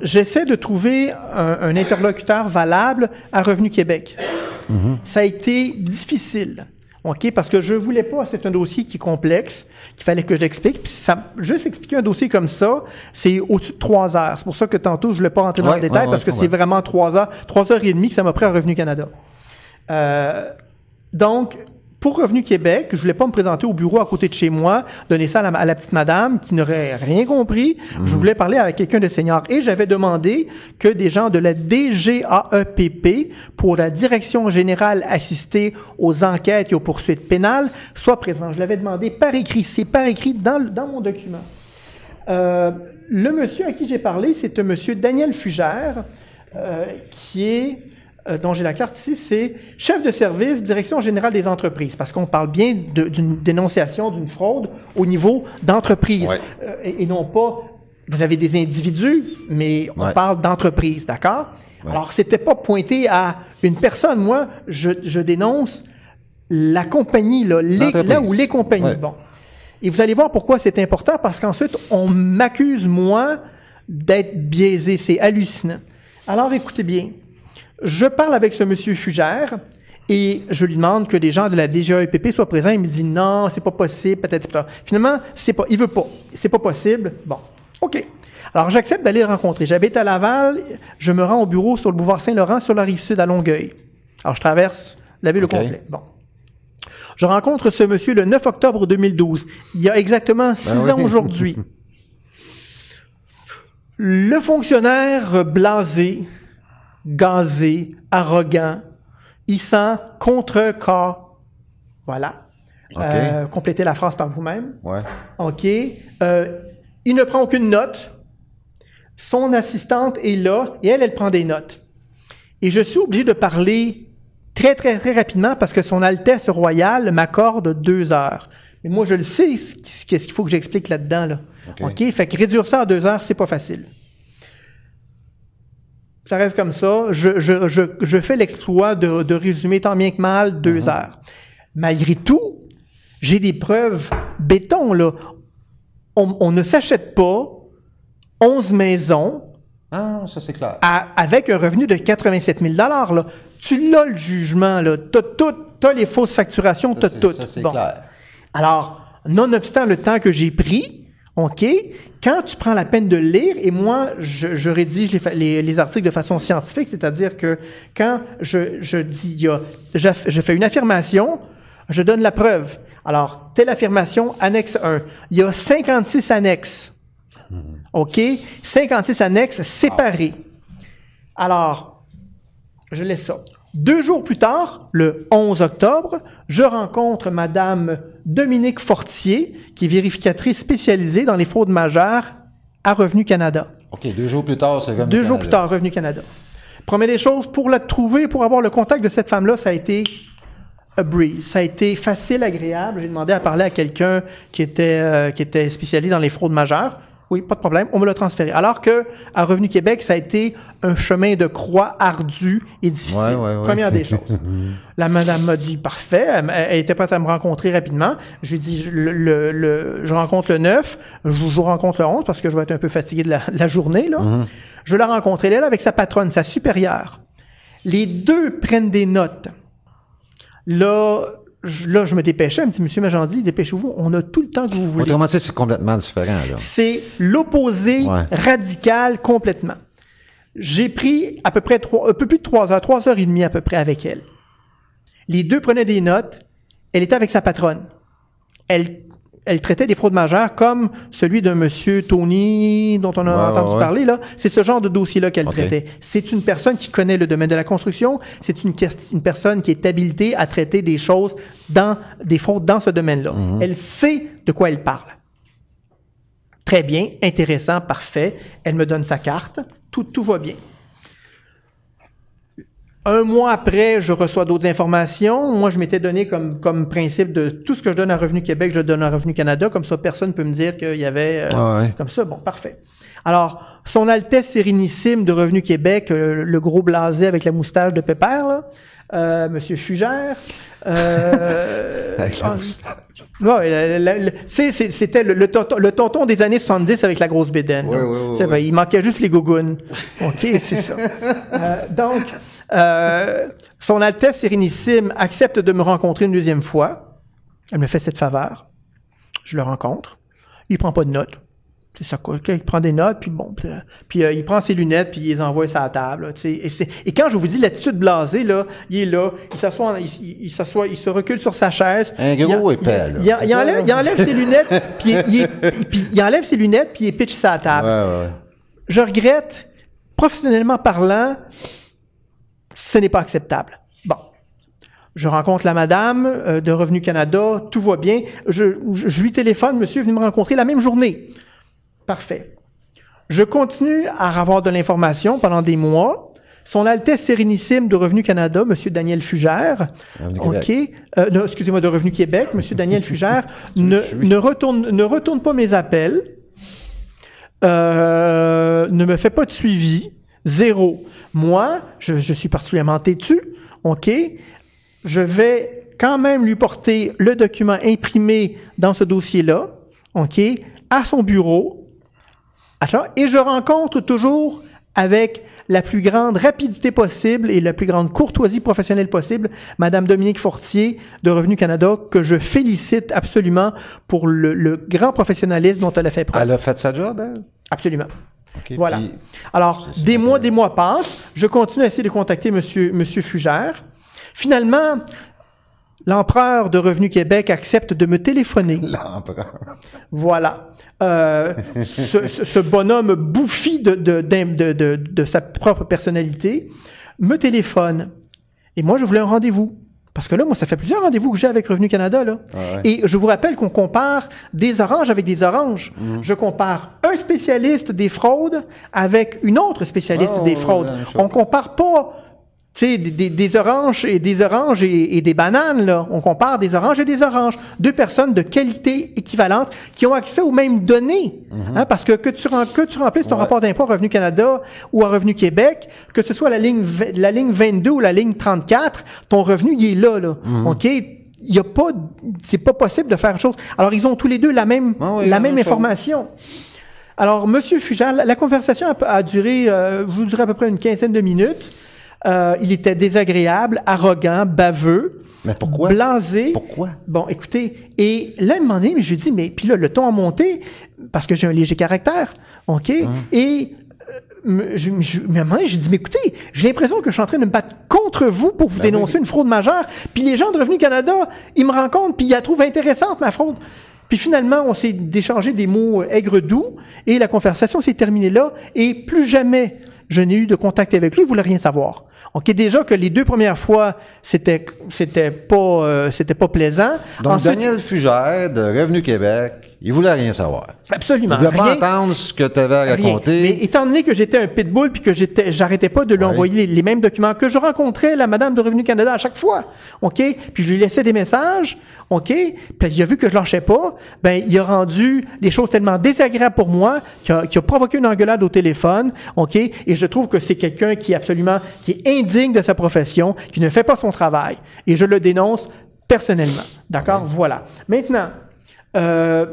j'essaie de trouver un, un interlocuteur valable à Revenu Québec. Ça a été difficile. OK? Parce que je voulais pas, c'est un dossier qui est complexe, qu'il fallait que j'explique. Puis ça, juste expliquer un dossier comme ça, c'est au-dessus de trois heures. C'est pour ça que tantôt, je voulais pas rentrer dans Ouais, le détail ouais, parce que c'est vraiment trois heures, trois heures et demie que ça m'a pris à Revenu Canada. Euh, donc, pour Revenu Québec, je voulais pas me présenter au bureau à côté de chez moi, donner ça à la, à la petite madame qui n'aurait rien compris. Je voulais parler avec quelqu'un de senior. Et j'avais demandé que des gens de la DGAEPP, pour la Direction générale assistée aux enquêtes et aux poursuites pénales, soient présents. Je l'avais demandé par écrit. C'est par écrit dans, dans mon document. Euh, le monsieur à qui j'ai parlé, c'est un monsieur Daniel Fugère, euh, qui est, euh, dont j'ai la carte ici, c'est chef de service, direction générale des entreprises, parce qu'on parle bien d'une dénonciation d'une fraude au niveau d'entreprise, Ouais. euh, et, et non pas, vous avez des individus, mais on Ouais. parle d'entreprise, d'accord? Ouais. Alors, c'était pas pointé à une personne. Moi, je, je dénonce la compagnie, là, les- là où les compagnies. Bon. Et vous allez voir pourquoi c'est important, parce qu'ensuite, on m'accuse, moi, d'être biaisé. C'est hallucinant. Alors, écoutez bien. Je parle avec ce monsieur Fugère et je lui demande que des gens de la DGAEPP soient présents. Il me dit non, c'est pas possible, peut-être. peut-être. Finalement, c'est pas, il veut pas. C'est pas possible. Bon. OK. Alors, j'accepte d'aller le rencontrer. J'habite à Laval. Je me rends au bureau sur le boulevard Saint-Laurent, sur la rive sud à Longueuil. Alors, je traverse la ville au complet. Bon. Je rencontre ce monsieur le 9 octobre 2012. Il y a exactement six Ben oui. ans aujourd'hui. Le fonctionnaire blasé, gazé, arrogant, il sent contre-corps. Voilà. Euh, complétez la phrase par vous-même. Ouais. OK. Euh, il ne prend aucune note. Son assistante est là et elle, elle prend des notes. Et je suis obligé de parler très, très, très rapidement parce que son Altesse royale m'accorde deux heures. Mais moi, je le sais, ce qu'est-ce qu'il faut que j'explique là-dedans. Là. OK. OK? Fait que réduire ça à deux heures, c'est pas facile. Ça reste comme ça. Je, je, je, je fais l'exploit de, de résumer tant bien que mal deux Mhm. heures. Malgré tout, j'ai des preuves béton, là. On, on ne s'achète pas 11 maisons Ah, ça c'est clair. à- avec un revenu de 87 000 là. Tu l'as le jugement, là. T'as tout, t'as les fausses facturations, t'as tout. ça, Bon. clair. Alors, nonobstant le temps que j'ai pris, OK, quand tu prends la peine de lire, et moi, je, rédige les, articles de façon scientifique, c'est-à-dire que quand je, dis, je fais une affirmation, je donne la preuve. Alors, telle affirmation, annexe 1. Il y a 56 annexes. OK? 56 annexes séparées. Alors, je laisse ça. Deux jours plus tard, le 11 octobre, je rencontre Madame Dominique Fortier, qui est vérificatrice spécialisée dans les fraudes majeures à Revenu Canada. OK, deux jours plus tard, c'est comme Deux jours plus tard, Revenu Canada. Première des choses, pour la trouver, pour avoir le contact de cette femme-là, ça a été a breeze. Ça a été facile, agréable. J'ai demandé à parler à quelqu'un qui était, euh, qui était spécialisé dans les fraudes majeures. Oui, pas de problème, on me l'a transféré. Alors que à Revenu Québec, ça a été un chemin de croix ardu et difficile. Ouais, ouais, ouais. Première des choses. La madame m'a dit parfait, elle, elle était prête à me rencontrer rapidement. Je lui ai dit je- le, le- le- je rencontre le 9, je, vous- rencontre le 11 parce que je vais être un peu fatigué de la, de la journée là. Je la rencontre elle est là avec sa patronne, sa supérieure. Les deux prennent des notes. Là, là, je me dépêchais. Me dit, Monsieur Magendie, dépêchez-vous, on a tout le temps que vous voulez. Autrement, dit, c'est complètement différent. C'est l'opposé Ouais. radical complètement. J'ai pris à peu près trois, un peu plus de trois heures, trois heures et demie à peu près avec elle. Les deux prenaient des notes. Elle était avec sa patronne. Elle, elle traitait des fraudes majeures comme celui d'un monsieur Tony dont on a Ouais, entendu ouais, ouais. parler là. C'est ce genre de dossier-là qu'elle traitait. C'est une personne qui connaît le domaine de la construction. C'est une personne qui est habilitée à traiter des choses dans des fraudes dans ce domaine-là. Mhm. Elle sait de quoi elle parle. Très bien, intéressant, parfait. Elle me donne sa carte. Tout, tout va bien. Un mois après, je reçois d'autres informations. Moi, je m'étais donné comme, comme principe de tout ce que je donne à Revenu Québec, je donne à Revenu Canada. Comme ça, personne ne peut me dire qu'il y avait... euh, Ah ouais. Comme ça, bon, parfait. Alors, Son Altesse Sérénissime de Revenu Québec, euh, le gros blasé avec la moustache de Pépère, là, euh, Monsieur Fugère... euh, Avec la moustache. Ouais, c'était le, le tonton, le tonton des années 70 avec la grosse bédaine. il manquait juste les gougounes. OK, c'est ça. Donc, Euh, Son Altesse Sérénissime accepte de me rencontrer une deuxième fois. Elle me fait cette faveur. Je le rencontre. Il prend pas de notes. C'est ça quoi. Il prend des notes, puis bon, puis, euh, puis, euh, il prend ses lunettes, puis il les envoie sur la table. là, et, quand je vous dis l'attitude blasée, là, il est là, il s'assoit, il, il- il s'assoit, il se recule sur sa chaise. Un gros il, épais, il- là. il- il enlève, il enlève ses lunettes, puis il, enlève ses lunettes, puis il pitch sa table. Ouais, ouais, ouais. Je regrette, professionnellement parlant, ce n'est pas acceptable. Bon. Je rencontre la madame euh, de Revenu Canada, tout va bien. Je, je, je lui téléphone, monsieur est venu me rencontrer la même journée. Parfait. Je continue à avoir de l'information pendant des mois. Son Altesse Sérénissime de Revenu Canada, monsieur Daniel Fugère, OK, euh, non, excusez-moi, de Revenu Québec, monsieur Daniel Fugère, ne, ne, retourne, ne retourne pas mes appels, euh, ne me fait pas de suivi, zéro. Moi, je, je suis particulièrement têtu, OK? Je vais quand même lui porter le document imprimé dans ce dossier-là, OK? À son bureau, et je rencontre toujours avec la plus grande rapidité possible et la plus grande courtoisie professionnelle possible Madame Dominique Fortier de Revenu Canada, que je félicite absolument pour le, le grand professionnalisme dont elle a fait preuve. Elle a fait sa job, elle? Absolument. Voilà. puis- Alors, des mois, intéressant. des mois passent. Je continue à essayer de contacter Monsieur, Monsieur Fugère. Finalement, l'empereur de Revenu Québec accepte de me téléphoner. L'empereur. Voilà. Euh, ce, bonhomme bouffi de, de, de- de sa propre personnalité me téléphone. Et moi, je voulais un rendez-vous. Parce que là, moi, ça fait plusieurs rendez-vous que j'ai avec Revenu Canada. Là. Ah ouais. Et je vous rappelle qu'on compare des oranges avec des oranges. Mhm. Je compare un spécialiste des fraudes avec une autre spécialiste Oh, des fraudes. On compare pas sais, des, des- des oranges et des oranges et, et des bananes, là. On compare des oranges et des oranges. Deux personnes de qualité équivalente qui ont accès aux mêmes données. Hein, parce que que tu, que tu remplisses ton Ouais. rapport d'impôt à Revenu Canada ou à Revenu Québec, que ce soit la ligne, la ligne 22 ou la ligne 34, ton revenu, il est là, là. OK? Il y a pas, c'est pas possible de faire autre chose. Alors, ils ont tous les deux la même, Ah oui, la même information. Alors, Monsieur Fugère, la, la conversation a, a duré, euh, je vous dirais à peu près une quinzaine de minutes. Euh, il était désagréable, arrogant, baveux, Mais pourquoi? blasé. Pourquoi? Bon, écoutez, et là, un moment donné, mais je lui dis, mais puis là, le ton a monté parce que j'ai un léger caractère, OK? Hein? Et euh, je, je, mais à un moment donné, j'ai dit, mais écoutez, j'ai l'impression que je suis en train de me battre contre vous pour vous Ben dénoncer oui. une fraude majeure. Puis les gens de Revenu Canada, ils me rencontrent, puis ils la trouvent intéressante, ma fraude. Puis finalement, on s'est échangé des mots aigres doux et la conversation s'est terminée là. Et plus jamais je n'ai eu de contact avec lui, il voulait rien savoir. OK, déjà que les deux premières fois, c'était c'était pas euh, c'était pas plaisant. Donc, Ensuite- Daniel Fugère de Revenu Québec, il voulait rien savoir. absolument Il voulait pas entendre ce que tu avais à Rien. raconter. Mais étant donné que j'étais un pitbull puis que j'étais, j'arrêtais pas de lui envoyer les, les mêmes documents, que je rencontrais la madame de Revenu Canada à chaque fois, OK? Puis je lui laissais des messages, OK? Puis il a vu que je lâchais pas, ben il a rendu les choses tellement désagréables pour moi qu'il a, qu'il a provoqué une engueulade au téléphone, OK? Et je trouve que c'est quelqu'un qui est absolument, qui est indigne de sa profession, qui ne fait pas son travail. Et je le dénonce personnellement. D'accord? Voilà. Maintenant, euh,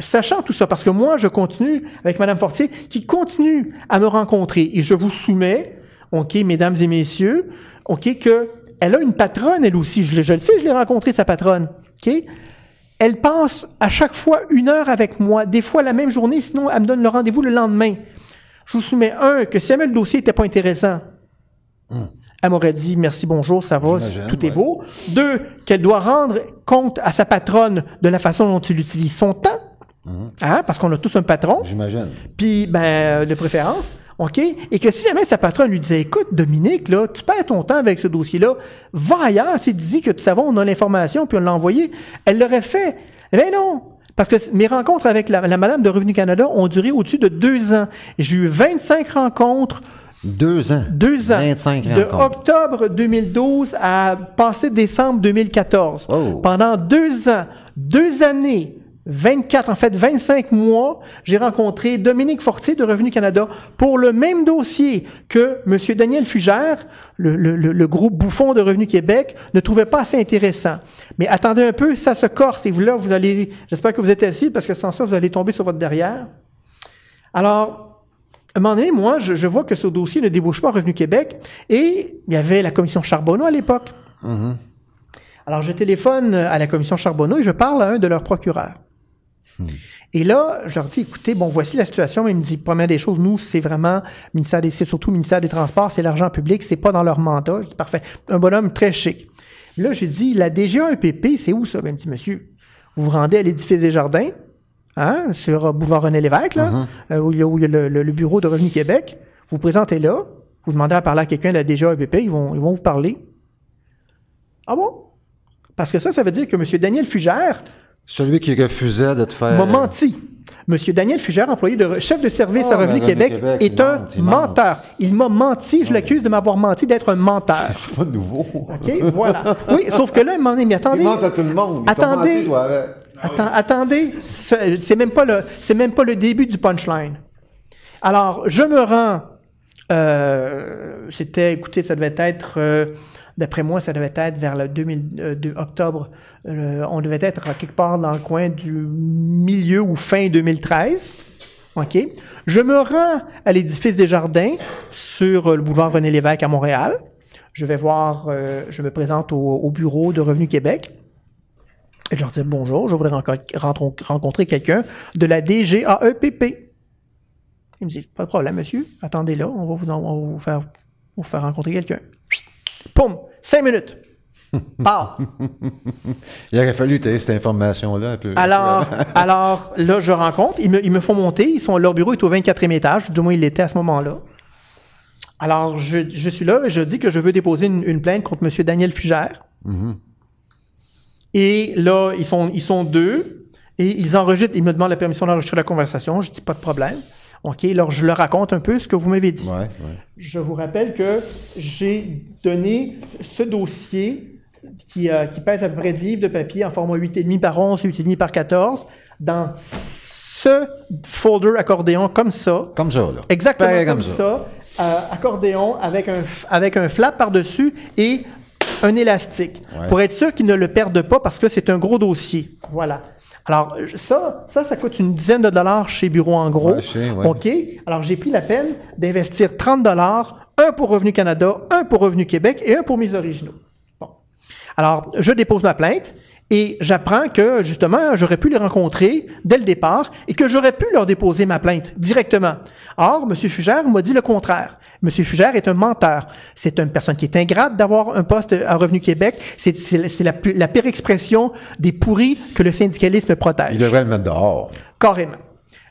Sachant tout ça, parce que moi, je continue avec Madame Fortier, qui continue à me rencontrer, et je vous soumets, OK, mesdames et messieurs, OK, que elle a une patronne, elle aussi. Je, le- je le sais, je l'ai rencontrée, sa patronne. OK? Elle passe à chaque fois une heure avec moi, des fois la même journée, sinon elle me donne le rendez-vous le lendemain. Je vous soumets, un, que si jamais le dossier n'était pas intéressant, elle m'aurait dit merci, bonjour, ça va, tout est ouais. beau. Deux, qu'elle doit rendre compte à sa patronne de la façon dont il utilise son temps. Hein, parce qu'on a tous un patron, J'imagine. puis ben euh, de préférence, OK? Et que si jamais sa patronne lui disait Écoute, Dominique, là, tu perds ton temps avec ce dossier-là, va ailleurs, tu dis que tu savais, on a l'information, puis on l'a envoyé. Elle l'aurait fait. Mais non! Parce que mes rencontres avec la, la madame de Revenu Canada ont duré au-dessus de deux ans. J'ai eu 25 rencontres, Deux ans. deux ans. 25 de rencontres. octobre 2012 à passé décembre 2014. Oh. Pendant deux ans, deux années, 24, en fait 25 mois, j'ai rencontré Dominique Fortier de Revenu Canada pour le même dossier que M. Daniel Fugère, le, le- le- groupe bouffon de Revenu Québec, ne trouvait pas assez intéressant. Mais attendez un peu, ça se corse et vous là, vous allez, j'espère que vous êtes assis parce que sans ça, vous allez tomber sur votre derrière. Alors, un moment donné, moi, je, je vois que ce dossier ne débouche pas à Revenu Québec et il y avait la commission Charbonneau à l'époque. Alors, je téléphone à la commission Charbonneau et je parle à un de leurs procureurs. Et là, je leur dis, écoutez, bon, voici la situation. Mais il me dit, première des choses, nous, c'est vraiment, ministère des, c'est surtout le ministère des Transports, c'est l'argent public, c'est pas dans leur mandat. Je dis, parfait. Un bonhomme très chic. Là, j'ai dit, la DGA-EPP, c'est où ça? Ben, il me dit, monsieur, vous vous rendez à l'édifice des Jardins, hein, sur euh, boulevard René Lévesque, là, euh, où il y a, où il y a le, le- le bureau de Revenu Québec. Vous vous présentez là, vous demandez à parler à quelqu'un de la DGA-EPP, ils vont, ils vont vous parler. Ah bon? Parce que ça, ça veut dire que M. Daniel Fugère Celui qui refusait de te faire. m'a menti. Monsieur Daniel Fugère, employé de chef de service Ah, à Revenu Revenu Québec, Québec, est un menteur. Il m'a menti. Je l'accuse de m'avoir menti d'être un menteur. C'est pas nouveau. OK? Voilà. Oui, sauf que là, il m'en est, mais attendez. Il ment à tout le monde. Il Attendez. menti, toi, avec. Atten- attendez, ce- c'est même pas le, c'est même pas le début du punchline. Alors, je me rends. euh, c'était, écoutez, ça devait être, euh, d'après moi, ça devait être vers le 2000, euh, octobre. euh, on devait être quelque part dans le coin du milieu ou fin 2013. OK? Je me rends à l'édifice des Jardins sur euh, le boulevard René Lévesque à Montréal. Je vais voir, je me présente au, au bureau de Revenu Québec. Et je leur dis bonjour, je voudrais renco- rencontrer quelqu'un de la DGAEPP. Il me dit pas de problème, monsieur, attendez là, on va faire, vous faire rencontrer quelqu'un. Poum, cinq minutes. Pow. Il aurait fallu tu cette information-là un peu. Alors, alors là, je rencontre, ils me, ils me font monter, ils sont, leur bureau est au 24e étage, du moins il l'était à ce moment-là. Alors, je, je suis là et je dis que je veux déposer une, une plainte contre M. Daniel Fugère. Et là, ils sont, ils sont deux et ils enregistrent, ils me demandent la permission d'enregistrer la conversation. Je dis pas de problème. OK, alors je leur raconte un peu ce que vous m'avez dit. Ouais, ouais. Je vous rappelle que j'ai donné ce dossier qui, euh, qui pèse à peu près 10 livres de papier en format 8,5 par 11, 8,5 par 14 dans ce folder accordéon comme ça. Comme ça, là. Exactement Pareil comme, ça. euh, accordéon avec un, avec un flap par-dessus et un élastique. Ouais. Pour être sûr qu'ils ne le perdent pas parce que c'est un gros dossier. Voilà. Alors, ça, ça, ça coûte une dizaine de dollars chez Bureau en gros. Ouais, chez- ouais. OK? Alors, j'ai pris la peine d'investir 30 dollars, un pour Revenu Canada, un pour Revenu Québec et un pour mes originaux. Bon. Alors, je dépose ma plainte et j'apprends que, justement, j'aurais pu les rencontrer dès le départ et que j'aurais pu leur déposer ma plainte directement. Or, M. Fugère m'a dit le contraire. M. Fugère est un menteur. C'est une personne qui est ingrate d'avoir un poste à Revenu Québec. C'est c'est- c'est la, la pire expression des pourris que le syndicalisme protège. Il devrait le mettre dehors. Carrément.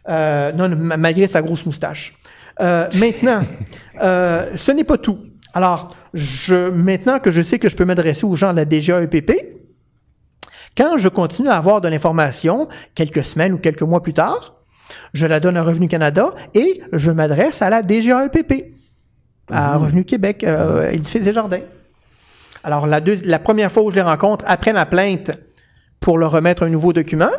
Euh, non, ma- malgré sa grosse moustache. Euh, maintenant, euh, ce n'est pas tout. Alors, je, maintenant que je sais que je peux m'adresser aux gens de la DGAEPP, quand je continue à avoir de l'information, quelques semaines ou quelques mois plus tard, je la donne à Revenu Canada et je m'adresse à la DGAEPP, à Revenu Québec, euh, Édifice des Jardins. Alors, la, deux- la première fois où je les rencontre, après ma plainte, pour leur remettre un nouveau document,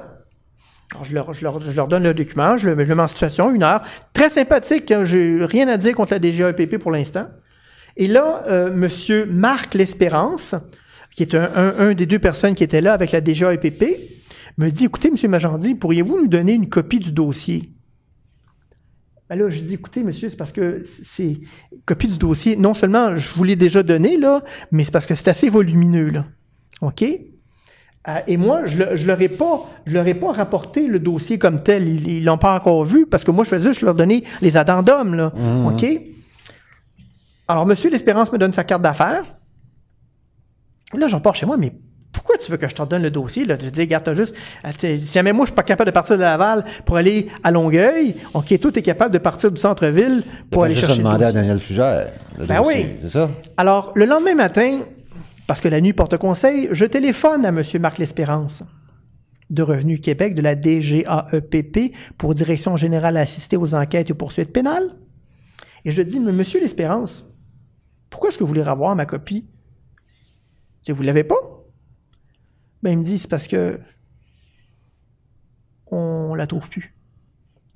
alors, je, leur, je, leur, je leur donne le document, je le, je le mets en situation, une heure. Très sympathique, hein, j'ai rien à dire contre la DGAEPP pour l'instant. Et là, euh, Monsieur Marc L'Espérance, qui est un, un- un des deux personnes qui étaient là avec la DGAEPP, me dit, écoutez, Monsieur Majandy, pourriez-vous nous donner une copie du dossier? Ben là, je dis, écoutez, monsieur, c'est parce que c'est copie du dossier. Non seulement je vous l'ai déjà donné, là, mais c'est parce que c'est assez volumineux, là. OK? Euh, et moi, je ne leur ai pas, je leur ai pas rapporté le dossier comme tel. Ils, l'ont pas encore vu parce que moi, je faisais juste leur donner les addendums, là. OK? Alors, monsieur L'Espérance me donne sa carte d'affaires. Là, j'en pars chez moi, mais pourquoi tu veux que je te donne le dossier? Là? Je dis, regarde, t'as juste. euh, Si jamais moi, je suis pas capable de partir de Laval pour aller à Longueuil, OK, toi, tu es capable de partir du centre-ville pour aller chercher le demander à. Daniel Fugère. le Ben dossier, oui. C'est ça? Alors, le lendemain matin, parce que la nuit porte conseil, je téléphone à M. Marc L'Espérance de Revenu Québec, de la DGAEPP, pour Direction générale assistée aux enquêtes et aux poursuites pénales. Et je dis, mais Monsieur L'Espérance, pourquoi est-ce que vous voulez revoir ma copie? Vous ne l'avez pas? Ben, il me dit, c'est parce que on la trouve plus.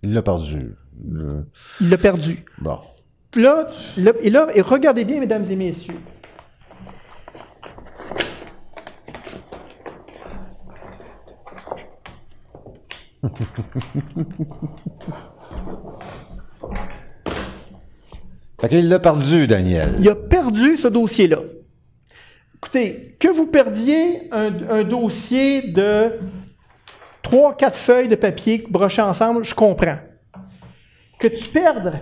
Il l'a perdu. Le- Il l'a perdu. Bon. Là, là, et là, et regardez bien, mesdames et messieurs. Fait qu'il l'a perdu, Daniel. Il a perdu ce dossier-là. Écoutez, que vous perdiez un, un dossier de trois, quatre feuilles de papier brochées ensemble, je comprends. Que tu perdes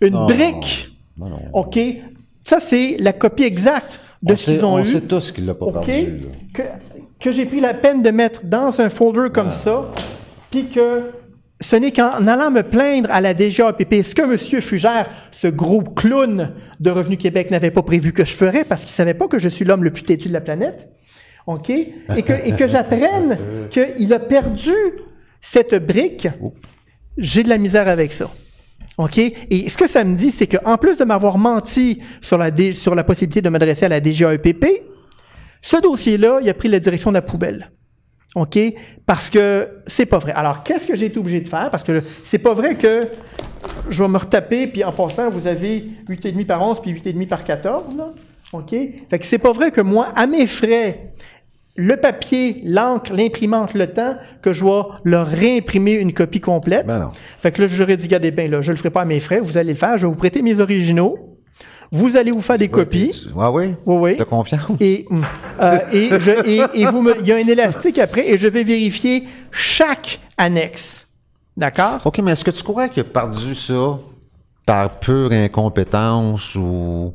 une Non. brique, Non, non. OK, ça c'est la copie exacte de On ce qu'ils ont on eu. sait tous qu'il l'a pas OK? perdu. Que, que j'ai pris la peine de mettre dans un folder comme ça, puis que ce n'est qu'en allant me plaindre à la DGAPP, ce que M. Fugère, ce gros clown de Revenu Québec, n'avait pas prévu que je ferais parce qu'il ne savait pas que je suis l'homme le plus têtu de la planète, OK? Et que, et que j'apprenne qu'il a perdu cette brique, j'ai de la misère avec ça. OK? Et ce que ça me dit, c'est qu'en plus de m'avoir menti sur la, sur la possibilité de m'adresser à la DGAEPP, ce dossier-là, il a pris la direction de la poubelle. OK? Parce que c'est pas vrai. Alors, qu'est-ce que j'ai été obligé de faire? Parce que c'est pas vrai que je vais me retaper, puis en passant, vous avez 8,5 par 11, puis 8,5 par 14, là. OK? Fait que c'est pas vrai que moi, à mes frais, le papier, l'encre, l'imprimante, le temps, que je vais leur réimprimer une copie complète. Ben non. Fait que là, j'aurais dit, regardez bien, là, je le ferai pas à mes frais, vous allez le faire, je vais vous prêter mes originaux, vous allez vous faire des copies. Ah oui? Oui, oui. T'as confiance? Et, hum, euh, et, je, et, et vous me, il y a un élastique après et je vais vérifier chaque annexe. D'accord? OK, mais est-ce que tu crois qu'il a perdu ça par pure incompétence ou,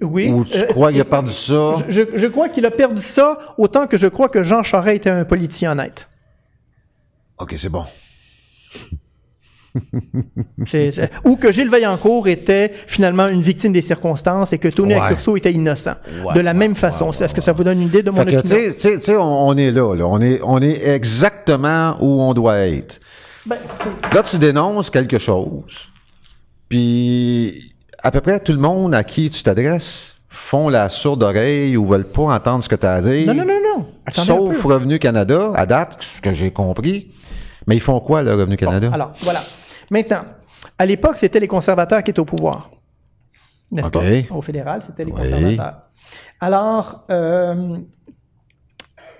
Oui. ou tu Euh, crois qu'il a perdu ça? je, je crois qu'il a perdu ça autant que je crois que Jean Charest était un politicien honnête. OK, c'est bon. Ou que Gilles Vaillancourt était finalement une victime des circonstances et que Tony Ouais. Accurso était innocent. Ouais, de la même façon. Est-ce que ça vous donne une idée de mon Fait opinion? tu sais- on, on est là, là. On est, on est exactement où on doit être. Ben, Là, tu dénonces quelque chose, puis à peu près tout le monde à qui tu t'adresses font la sourde oreille ou veulent pas entendre ce que tu as à dire. non, non, non, non. Attendez Sauf. Revenu Canada, à date, ce que j'ai compris. Mais ils font quoi, le Revenu Canada? Alors, voilà. Maintenant, à l'époque, c'était les conservateurs qui étaient au pouvoir. N'est-ce pas? Au fédéral, c'était les Oui. conservateurs. Alors, euh,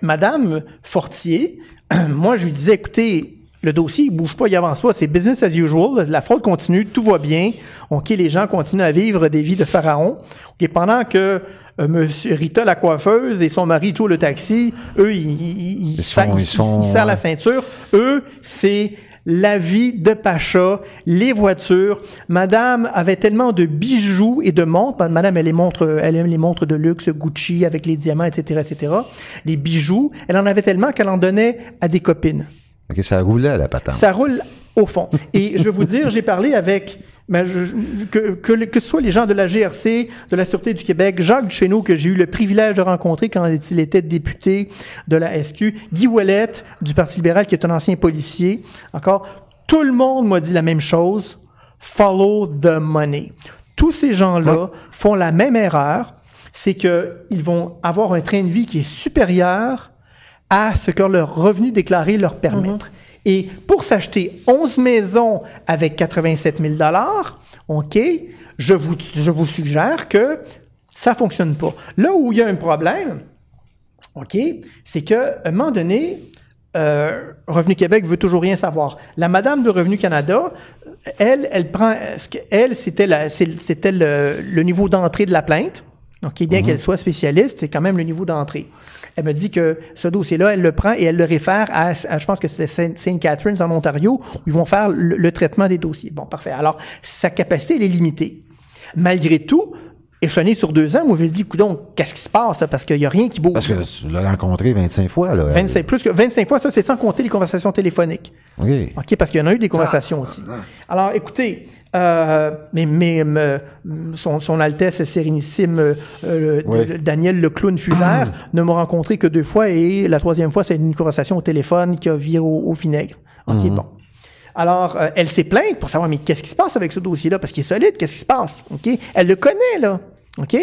Madame Fortier, moi, je lui disais, écoutez, le dossier, il bouge pas, il avance pas, c'est business as usual, la fraude continue, tout va bien. OK, les gens continuent à vivre des vies de pharaon. OK, pendant que Monsieur Rita, la coiffeuse, et son mari Joe, le taxi, eux, ils, ils, ils, Ils sont- sont- serrent la ceinture. Eux, c'est la vie de Pacha, les voitures. Madame avait tellement de bijoux et de montres. Madame, elle les montre, elle aime les montres de luxe, Gucci, avec les diamants, etc., etc. Les bijoux. Elle en avait tellement qu'elle en donnait à des copines. OK, ça roulait, la patente. Ça roule au fond. Et je vais vous dire, j'ai parlé avec ben, je- que, que, que ce soit les gens de la GRC, de la Sûreté du Québec, Jacques Duchesneau, que j'ai eu le privilège de rencontrer quand il était député de la SQ, Guy Ouellette, du Parti libéral, qui est un ancien policier, encore, tout le monde m'a dit la même chose, follow the money. Tous ces gens-là font la même erreur, c'est qu'ils vont avoir un train de vie qui est supérieur à ce que leur revenu déclaré leur permettre. Et pour s'acheter 11 maisons avec 87 000 OK, je vous, je vous suggère que ça fonctionne pas. Là où il y a un problème, OK, c'est qu'à un moment donné, euh, Revenu Québec veut toujours rien savoir. La madame de Revenu Canada, elle, elle prend, elle, c'était la- c'est- c'était le, le niveau d'entrée de la plainte. OK, bien qu'elle soit spécialiste, c'est quand même le niveau d'entrée. Elle me dit que ce dossier-là, elle le prend et elle le réfère à, à- je pense que c'est Saint Catharines en Ontario, où ils vont faire le, le traitement des dossiers. Bon, parfait. Alors, sa capacité, elle est limitée. Malgré tout, échelonné sur deux ans, moi, je me dis, donc, qu'est-ce qui se passe? Parce qu'il n'y a rien qui bouge. Parce que tu l'as rencontré 25 fois, là. 25, plus que 25 fois, ça, c'est sans compter les conversations téléphoniques. OK. OK, parce qu'il y en a eu des conversations aussi. Alors, écoutez, euh, mais, mais me- son, son Altesse Sérénissime euh, Oui. le- Daniel le clown Fugère ne m'a rencontré que deux fois et la troisième fois, c'est une conversation au téléphone qui a viré au, au vinaigre. OK, bon. Alors, euh, elle s'est plainte pour savoir, mais qu'est-ce qui se passe avec ce dossier-là? Parce qu'il est solide, qu'est-ce qui se passe? OK? Elle le connaît, là. OK?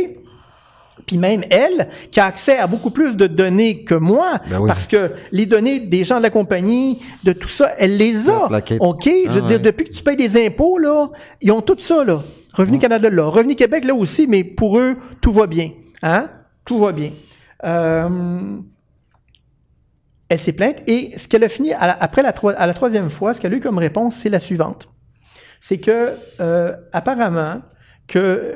Puis même elle, qui a accès à beaucoup plus de données que moi, Ben oui. parce que les données des gens de la compagnie, de tout ça, elle les a. OK? Je veux Ah dire, ouais. depuis que tu payes des impôts, là, ils ont tout ça, là. Revenu Canada, là. Revenu Québec, là aussi, mais pour eux, tout va bien. Hein? Tout va bien. Euh, elle s'est plainte et ce qu'elle a fini, à la- après la, à la troisième fois, ce qu'elle a eu comme réponse, c'est la suivante. c'est que euh, apparemment que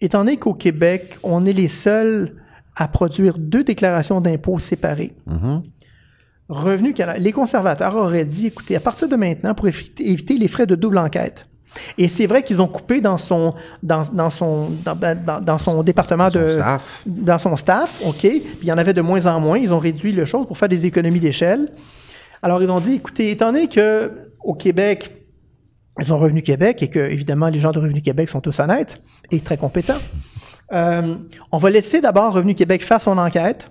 étant donné qu'au Québec, on est les seuls à produire deux déclarations d'impôts séparées. Revenu Canada, les conservateurs auraient dit, écoutez, à partir de maintenant, pour éviter, les frais de double enquête, et c'est vrai qu'ils ont coupé dans son dans, dans son dans, dans- dans son département de staff. dans son staff, ok. Puis il y en avait de moins en moins. Ils ont réduit le chose pour faire des économies d'échelle. Alors ils ont dit, écoutez, étant donné que au Québec, ils ont Revenu Québec et que évidemment les gens de Revenu Québec sont tous honnêtes et très compétents, euh, on va laisser d'abord Revenu Québec faire son enquête.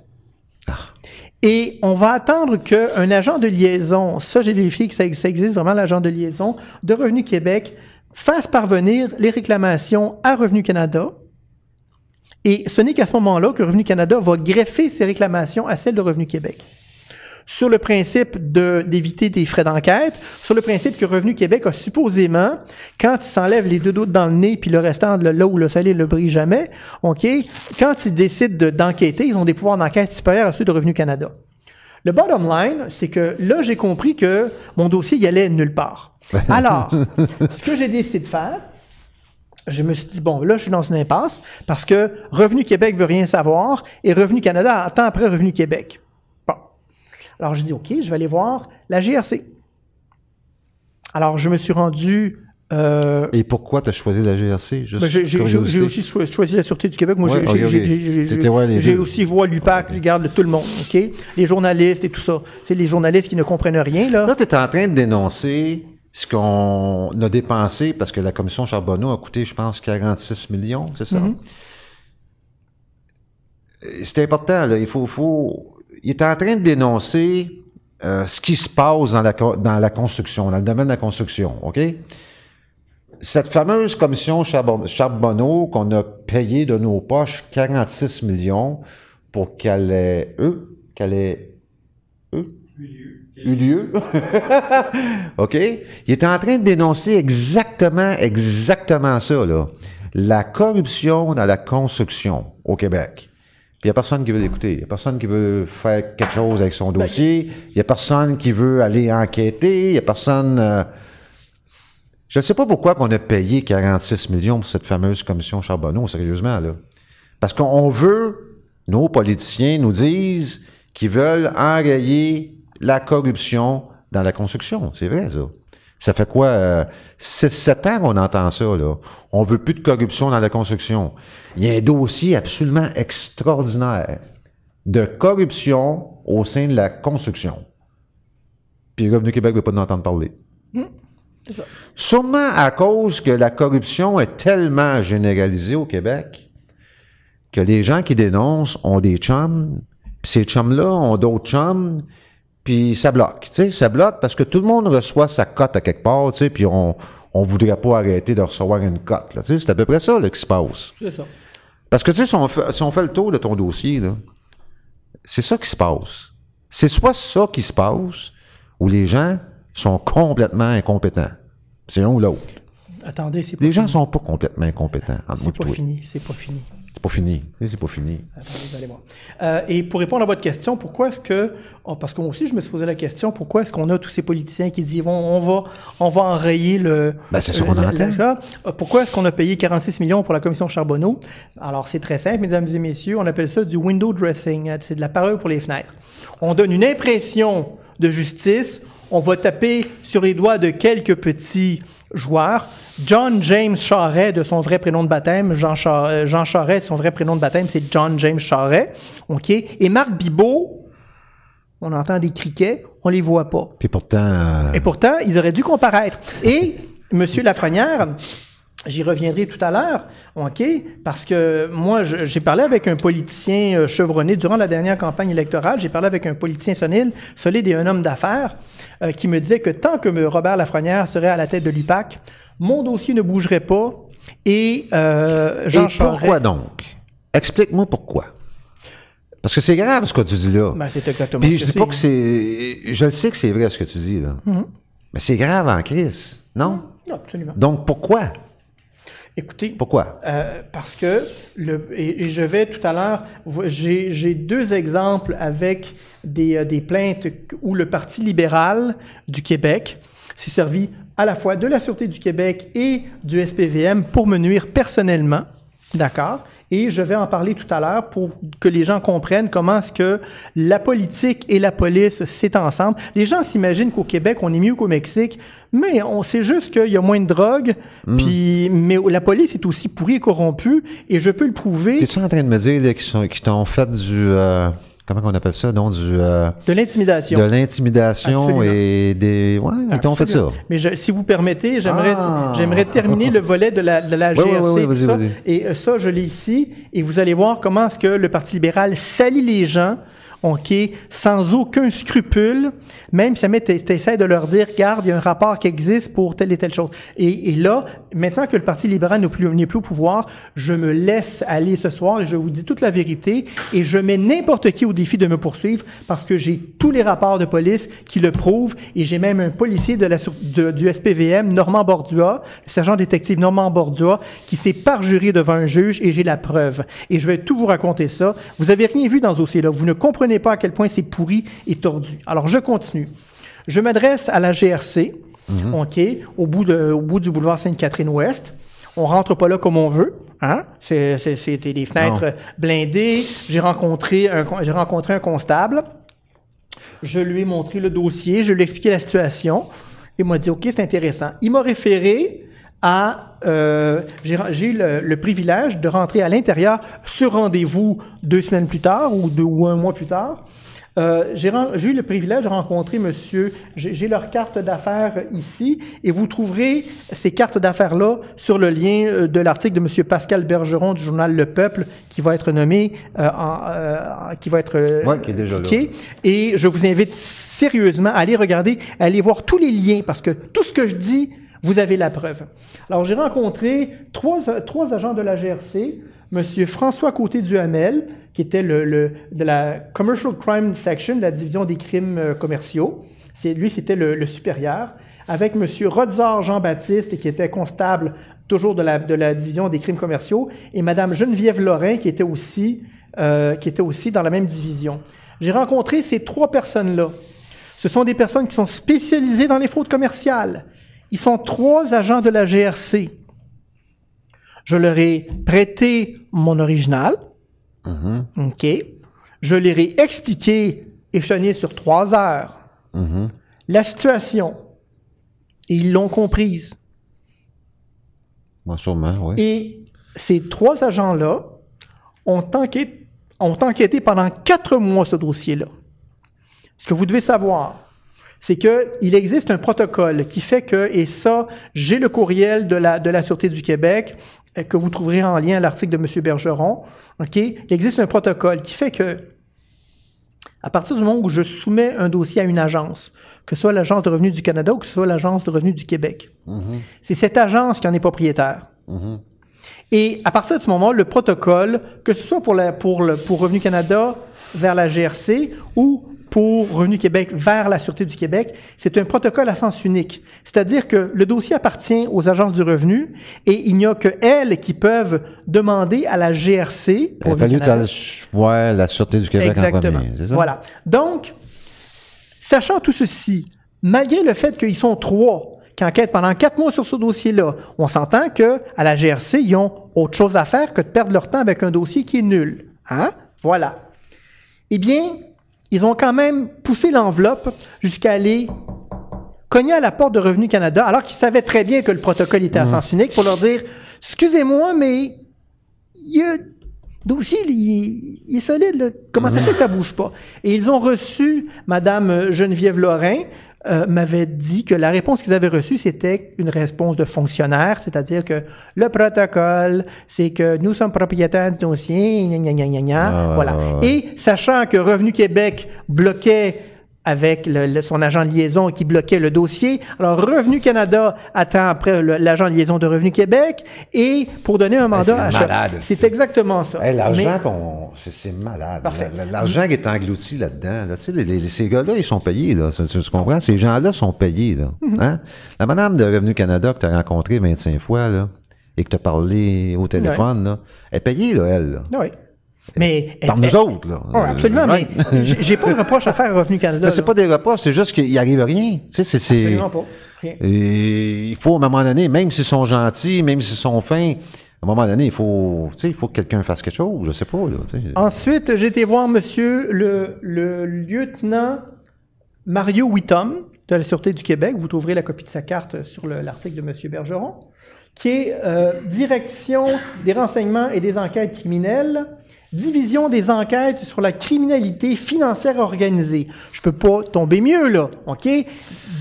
Et on va attendre qu'un agent de liaison, ça j'ai vérifié que ça, ça existe vraiment, l'agent de liaison de Revenu Québec, fasse parvenir les réclamations à Revenu Canada. Et ce n'est qu'à ce moment-là que Revenu Canada va greffer ses réclamations à celles de Revenu Québec. Sur le principe de- d'éviter des frais d'enquête, sur le principe que Revenu Québec a supposément, quand il s'enlève les deux doutes dans le nez puis le restant de là où le soleil ne brille jamais, OK, quand ils décident de- d'enquêter, ils ont des pouvoirs d'enquête supérieurs à ceux de Revenu Canada. Le bottom line, c'est que là, j'ai compris que mon dossier y allait nulle part. Alors, ce que j'ai décidé de faire, je me suis dit, bon, là, je suis dans une impasse parce que Revenu Québec veut rien savoir et Revenu Canada attend après Revenu Québec. Alors, j'ai dit, OK, je vais aller voir la GRC. Alors, je me suis rendu. euh, Et pourquoi tu as choisi la GRC? Ben, j'ai aussi cho- choisi la Sûreté du Québec. Moi, Ouais, j'ai- aussi voir l'UPAC, je regarde tout le monde, OK? Les journalistes et tout ça. C'est les journalistes qui ne comprennent rien, là. Là, tu es en train de dénoncer ce qu'on a dépensé parce que la commission Charbonneau a coûté, je pense, 46 millions, c'est ça? Mm-hmm. Euh, C'est important, là. Il faut, faut. Il est en train de dénoncer euh, ce qui se passe dans la, dans la construction, dans le domaine de la construction, OK? Cette fameuse commission Charbon- Charbonneau qu'on a payé de nos poches 46 millions pour qu'elle ait, eux, qu'elle ait, eux, eu lieu. OK? Il est en train de dénoncer exactement, exactement ça, là. La corruption dans la construction au Québec. Puis il n'y a personne qui veut l'écouter. Il n'y a personne qui veut faire quelque chose avec son dossier. Il n'y a personne qui veut aller enquêter. Il n'y a personne... euh, Je ne sais pas pourquoi on a payé 46 millions pour cette fameuse commission Charbonneau, sérieusement, là. Parce qu'on veut, nos politiciens nous disent qu'ils veulent enrayer la corruption dans la construction. C'est vrai, ça. Ça fait quoi? 6-7 ans qu'on entend ça, là. On veut plus de corruption dans la construction. Il y a un dossier absolument extraordinaire de corruption au sein de la construction. Puis Revenu Québec ne veut pas en entendre parler. Sûrement à cause que la corruption est tellement généralisée au Québec que les gens qui dénoncent ont des chums, puis ces chums-là ont d'autres chums, puis ça bloque. Tu sais, ça bloque parce que tout le monde reçoit sa cote à quelque part, tu sais, puis on on voudrait pas arrêter de recevoir une cote. Là, tu sais, c'est à peu près ça là, qui se passe. C'est ça. Parce que tu sais, si on fait, si on fait le tour de ton dossier, là, c'est ça qui se passe. C'est soit ça qui se passe, ou les gens sont complètement incompétents. C'est un ou l'autre. Attendez, c'est pas Les fini. gens sont pas complètement incompétents. C'est pas fini, c'est pas fini. C'est pas fini. C'est pas fini. Vous allez voir. Euh, et pour répondre à votre question, pourquoi est-ce que, oh, parce que moi aussi je me suis posé la question, pourquoi est-ce qu'on a tous ces politiciens qui disent on, on va, on va enrayer le. Ben, c'est le- qu'on entend. Euh, Pourquoi est-ce qu'on a payé 46 millions pour la commission Charbonneau? Alors c'est très simple, mesdames et messieurs, on appelle ça du window dressing. hein, C'est de la parure pour les fenêtres. On donne une impression de justice. On va taper sur les doigts de quelques petits joueurs. John James Charret, de son vrai prénom de baptême, Jean, Char- euh, Jean Charret, son vrai prénom de baptême, c'est John James Charret. OK? Et Marc Bibot, on entend des criquets, on les voit pas. Puis pourtant, euh, Et pourtant, ils auraient dû comparaître. Et Monsieur Lafrenière, j'y reviendrai tout à l'heure, OK? Parce que moi, j'ai parlé avec un politicien euh, chevronné durant la dernière campagne électorale. J'ai parlé avec un politicien solide, solide et un homme d'affaires euh, qui me disait que tant que M. Robert Lafrenière serait à la tête de l'UPAC, mon dossier ne bougerait pas. Et euh, Jean et Charest- pourquoi donc? Explique-moi pourquoi. Parce que c'est grave ce que tu dis là. Ben, c'est exactement Puis ce je que dis pas que c'est. Je le sais que c'est vrai ce que tu dis là. Mais c'est grave en crise, non? Non, absolument. Donc pourquoi? Écoutez, Pourquoi? Euh, parce que, le, et, et je vais tout à l'heure, j'ai deux exemples avec des, euh, des plaintes où le Parti libéral du Québec s'est servi à la fois de la Sûreté du Québec et du SPVM pour me nuire personnellement. D'accord? Et je vais en parler tout à l'heure pour que les gens comprennent comment est-ce que la politique et la police, c'est ensemble. Les gens s'imaginent qu'au Québec, on est mieux qu'au Mexique, mais on sait juste qu'il y a moins de drogue, puis, mais la police est aussi pourrie et corrompue, et je peux le prouver. T'es-tu en train de me dire qu'ils qu'ils t'ont fait du... euh, comment on appelle ça? Donc, du... euh, De l'intimidation. de l'intimidation et des... Ouais, ils t'ont fait ça? Mais je- si vous permettez, j'aimerais Ah. j'aimerais terminer le volet de la, de la GRC. ouais, ouais, ouais, tout ça. Et euh, ça, je l'ai ici. Et vous allez voir comment est-ce que le Parti libéral salit les gens, OK, sans aucun scrupule, même si jamais tu essaies de leur dire, regarde, il y a un rapport qui existe pour telle et telle chose. Et, et là, maintenant que le Parti libéral n'est plus, au pouvoir, je me laisse aller ce soir et je vous dis toute la vérité et je mets n'importe qui au défi de me poursuivre parce que j'ai tous les rapports de police qui le prouvent et j'ai même un policier du SPVM, Normand Bordua, le sergent détective Normand Bordua, qui s'est parjuré devant un juge et j'ai la preuve. Et je vais tout vous raconter ça. Vous avez rien vu dans ce dossier-là. Vous ne comprenez pas à quel point c'est pourri et tordu. Alors, je continue. Je m'adresse à la GRC, OK, au bout, de, au bout du boulevard Sainte-Catherine-Ouest. On rentre pas là comme on veut. Hein? C'était des fenêtres Non. blindées. J'ai rencontré un, rencontré constable. Je lui ai montré le dossier, je lui ai expliqué la situation. Il m'a dit, OK, c'est intéressant. Il m'a référé à... euh, j'ai le, le privilège de rentrer à l'intérieur sur rendez-vous deux semaines plus tard ou, deux, ou un mois plus tard. Euh, j'ai eu le privilège de rencontrer monsieur, j'ai leur carte d'affaires ici, et vous trouverez ces cartes d'affaires-là sur le lien euh, de l'article de monsieur Pascal Bergeron du journal Le Peuple, qui va être nommé, euh, en, euh, qui va être Ouais, qui est déjà. Et je vous invite sérieusement à aller regarder, à aller voir tous les liens, parce que tout ce que je dis, vous avez la preuve. Alors, j'ai rencontré trois, trois agents de la GRC, Monsieur François Côté-Duhamel, qui était de la Commercial Crime Section, la division des crimes euh, commerciaux. Lui, c'était le, le supérieur. Avec Monsieur Rodzar Jean-Baptiste, qui était constable toujours de la, de la division des crimes commerciaux, et Madame Geneviève Lorrain, qui était aussi, euh, qui était aussi dans la même division. J'ai rencontré ces trois personnes-là. Ce sont des personnes qui sont spécialisées dans les fraudes commerciales. Ils sont trois agents de la GRC. Je leur ai prêté mon original. OK. Je leur ai expliqué, échelonné sur trois heures, la situation. Et ils l'ont comprise. Moi, sûrement, oui. Et ces trois agents-là ont enquêté, ont enquêté pendant quatre mois ce dossier-là. Ce que vous devez savoir, c'est qu'il existe un protocole qui fait que, et ça, j'ai le courriel de la, de la Sûreté du Québec, que vous trouverez en lien à l'article de M. Bergeron? Il existe un protocole qui fait que, à partir du moment où je soumets un dossier à une agence, que ce soit l'Agence de revenus du Canada ou que ce soit l'Agence de revenus du Québec, c'est cette agence qui en est propriétaire. Et à partir de ce moment, le protocole, que ce soit pour, la, pour, le, pour Revenu Canada vers la GRC ou pour Revenu Québec vers la Sûreté du Québec, c'est un protocole à sens unique. C'est-à-dire que le dossier appartient aux agences du revenu et il n'y a que elles qui peuvent demander à la GRC Il pour a Revenu fallu la Sûreté du Québec en Exactement. premier, ça? Voilà. Donc, sachant tout ceci, malgré le fait qu'ils sont trois qui enquêtent pendant quatre mois sur ce dossier-là, on s'entend que à la GRC, ils ont autre chose à faire que de perdre leur temps avec un dossier qui est nul. Hein? Voilà. Eh bien, ils ont quand même poussé l'enveloppe jusqu'à aller cogner à la porte de Revenu Canada, alors qu'ils savaient très bien que le protocole était à sens unique, pour leur dire Excusez-moi, mais il y a le dossier, il, est- il est solide. là. Comment ça fait que ça bouge pas? Et ils ont reçu, Madame Geneviève Lorrain euh, m'avait dit que la réponse qu'ils avaient reçue, c'était une réponse de fonctionnaire, c'est-à-dire que le protocole, c'est que nous sommes propriétaires du dossier, gna, gna, gna, gna, gna. Ah, ouais, voilà. ouais, ouais. Et sachant que Revenu Québec bloquait avec le- le- son agent de liaison qui bloquait le dossier. Alors, Revenu Canada attend après l'agent de liaison de Revenu Québec et pour donner un mandat c'est à malade, C'est exactement ça. Hey, L'argent Mais-. C'est, malade. L'argent qui est englouti là-dedans. là. Tu sais, les- les- ces gars-là, ils sont payés. Là. Tu, tu- comprends? Ces gens-là sont payés. Là. Mm-hmm. Hein? La madame de Revenu Canada que tu as rencontrée 25 fois là, et que tu as parlé au téléphone, là, elle est payée, là, elle. là. Oui. Mais Par nous autres, là. Absolument, Euh, mais j'ai j'ai pas de reproche à faire à Revenu Canada. C'est pas des repas, c'est juste qu'il arrive rien. Tu sais, c'est, Absolument pas. Rien. et il faut, à un moment donné, même s'ils sont gentils, même s'ils sont fins, à un moment donné, il faut, tu sais, il faut que quelqu'un fasse quelque chose, je sais pas, là. Ensuite, j'ai été voir monsieur le, le lieutenant Mario Whittom de la Sûreté du Québec. Vous trouverez la copie de sa carte sur le- l'article de monsieur Bergeron, qui est euh, Direction des renseignements et des enquêtes criminelles, Division des enquêtes sur la criminalité financière organisée. Je peux pas tomber mieux, là, OK?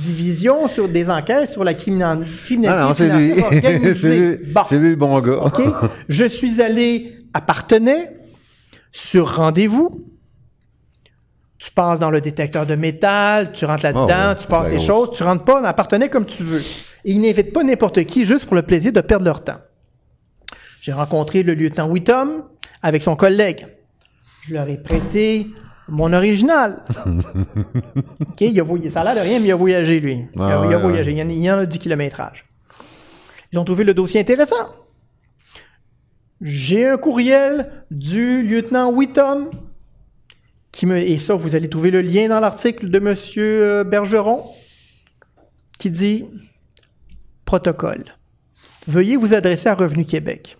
Division sur des enquêtes sur la crimina- criminalité Ah non, financière organisée. c'est lui. Bon. C'est lui le bon gars. OK? Je suis allé à Partenay sur rendez-vous. Tu passes dans le détecteur de métal, tu rentres là-dedans, Oh, ouais, tu passes grosse. choses, tu rentres pas dans Partenay comme tu veux. Et ils n'invitent pas n'importe qui juste pour le plaisir de perdre leur temps. J'ai rencontré le lieutenant Whittom avec son collègue. Je leur ai prêté mon original. OK, il a voyagé, ça a l'air de rien, mais il a voyagé, lui. Il a, Ah il a ouais, ouais. voyagé. Il y en, a du kilométrage. Ils ont trouvé le dossier intéressant. J'ai un courriel du lieutenant Whittom qui me et ça vous allez trouver le lien dans l'article de monsieur euh, Bergeron qui dit protocole. Veuillez vous adresser à Revenu Québec.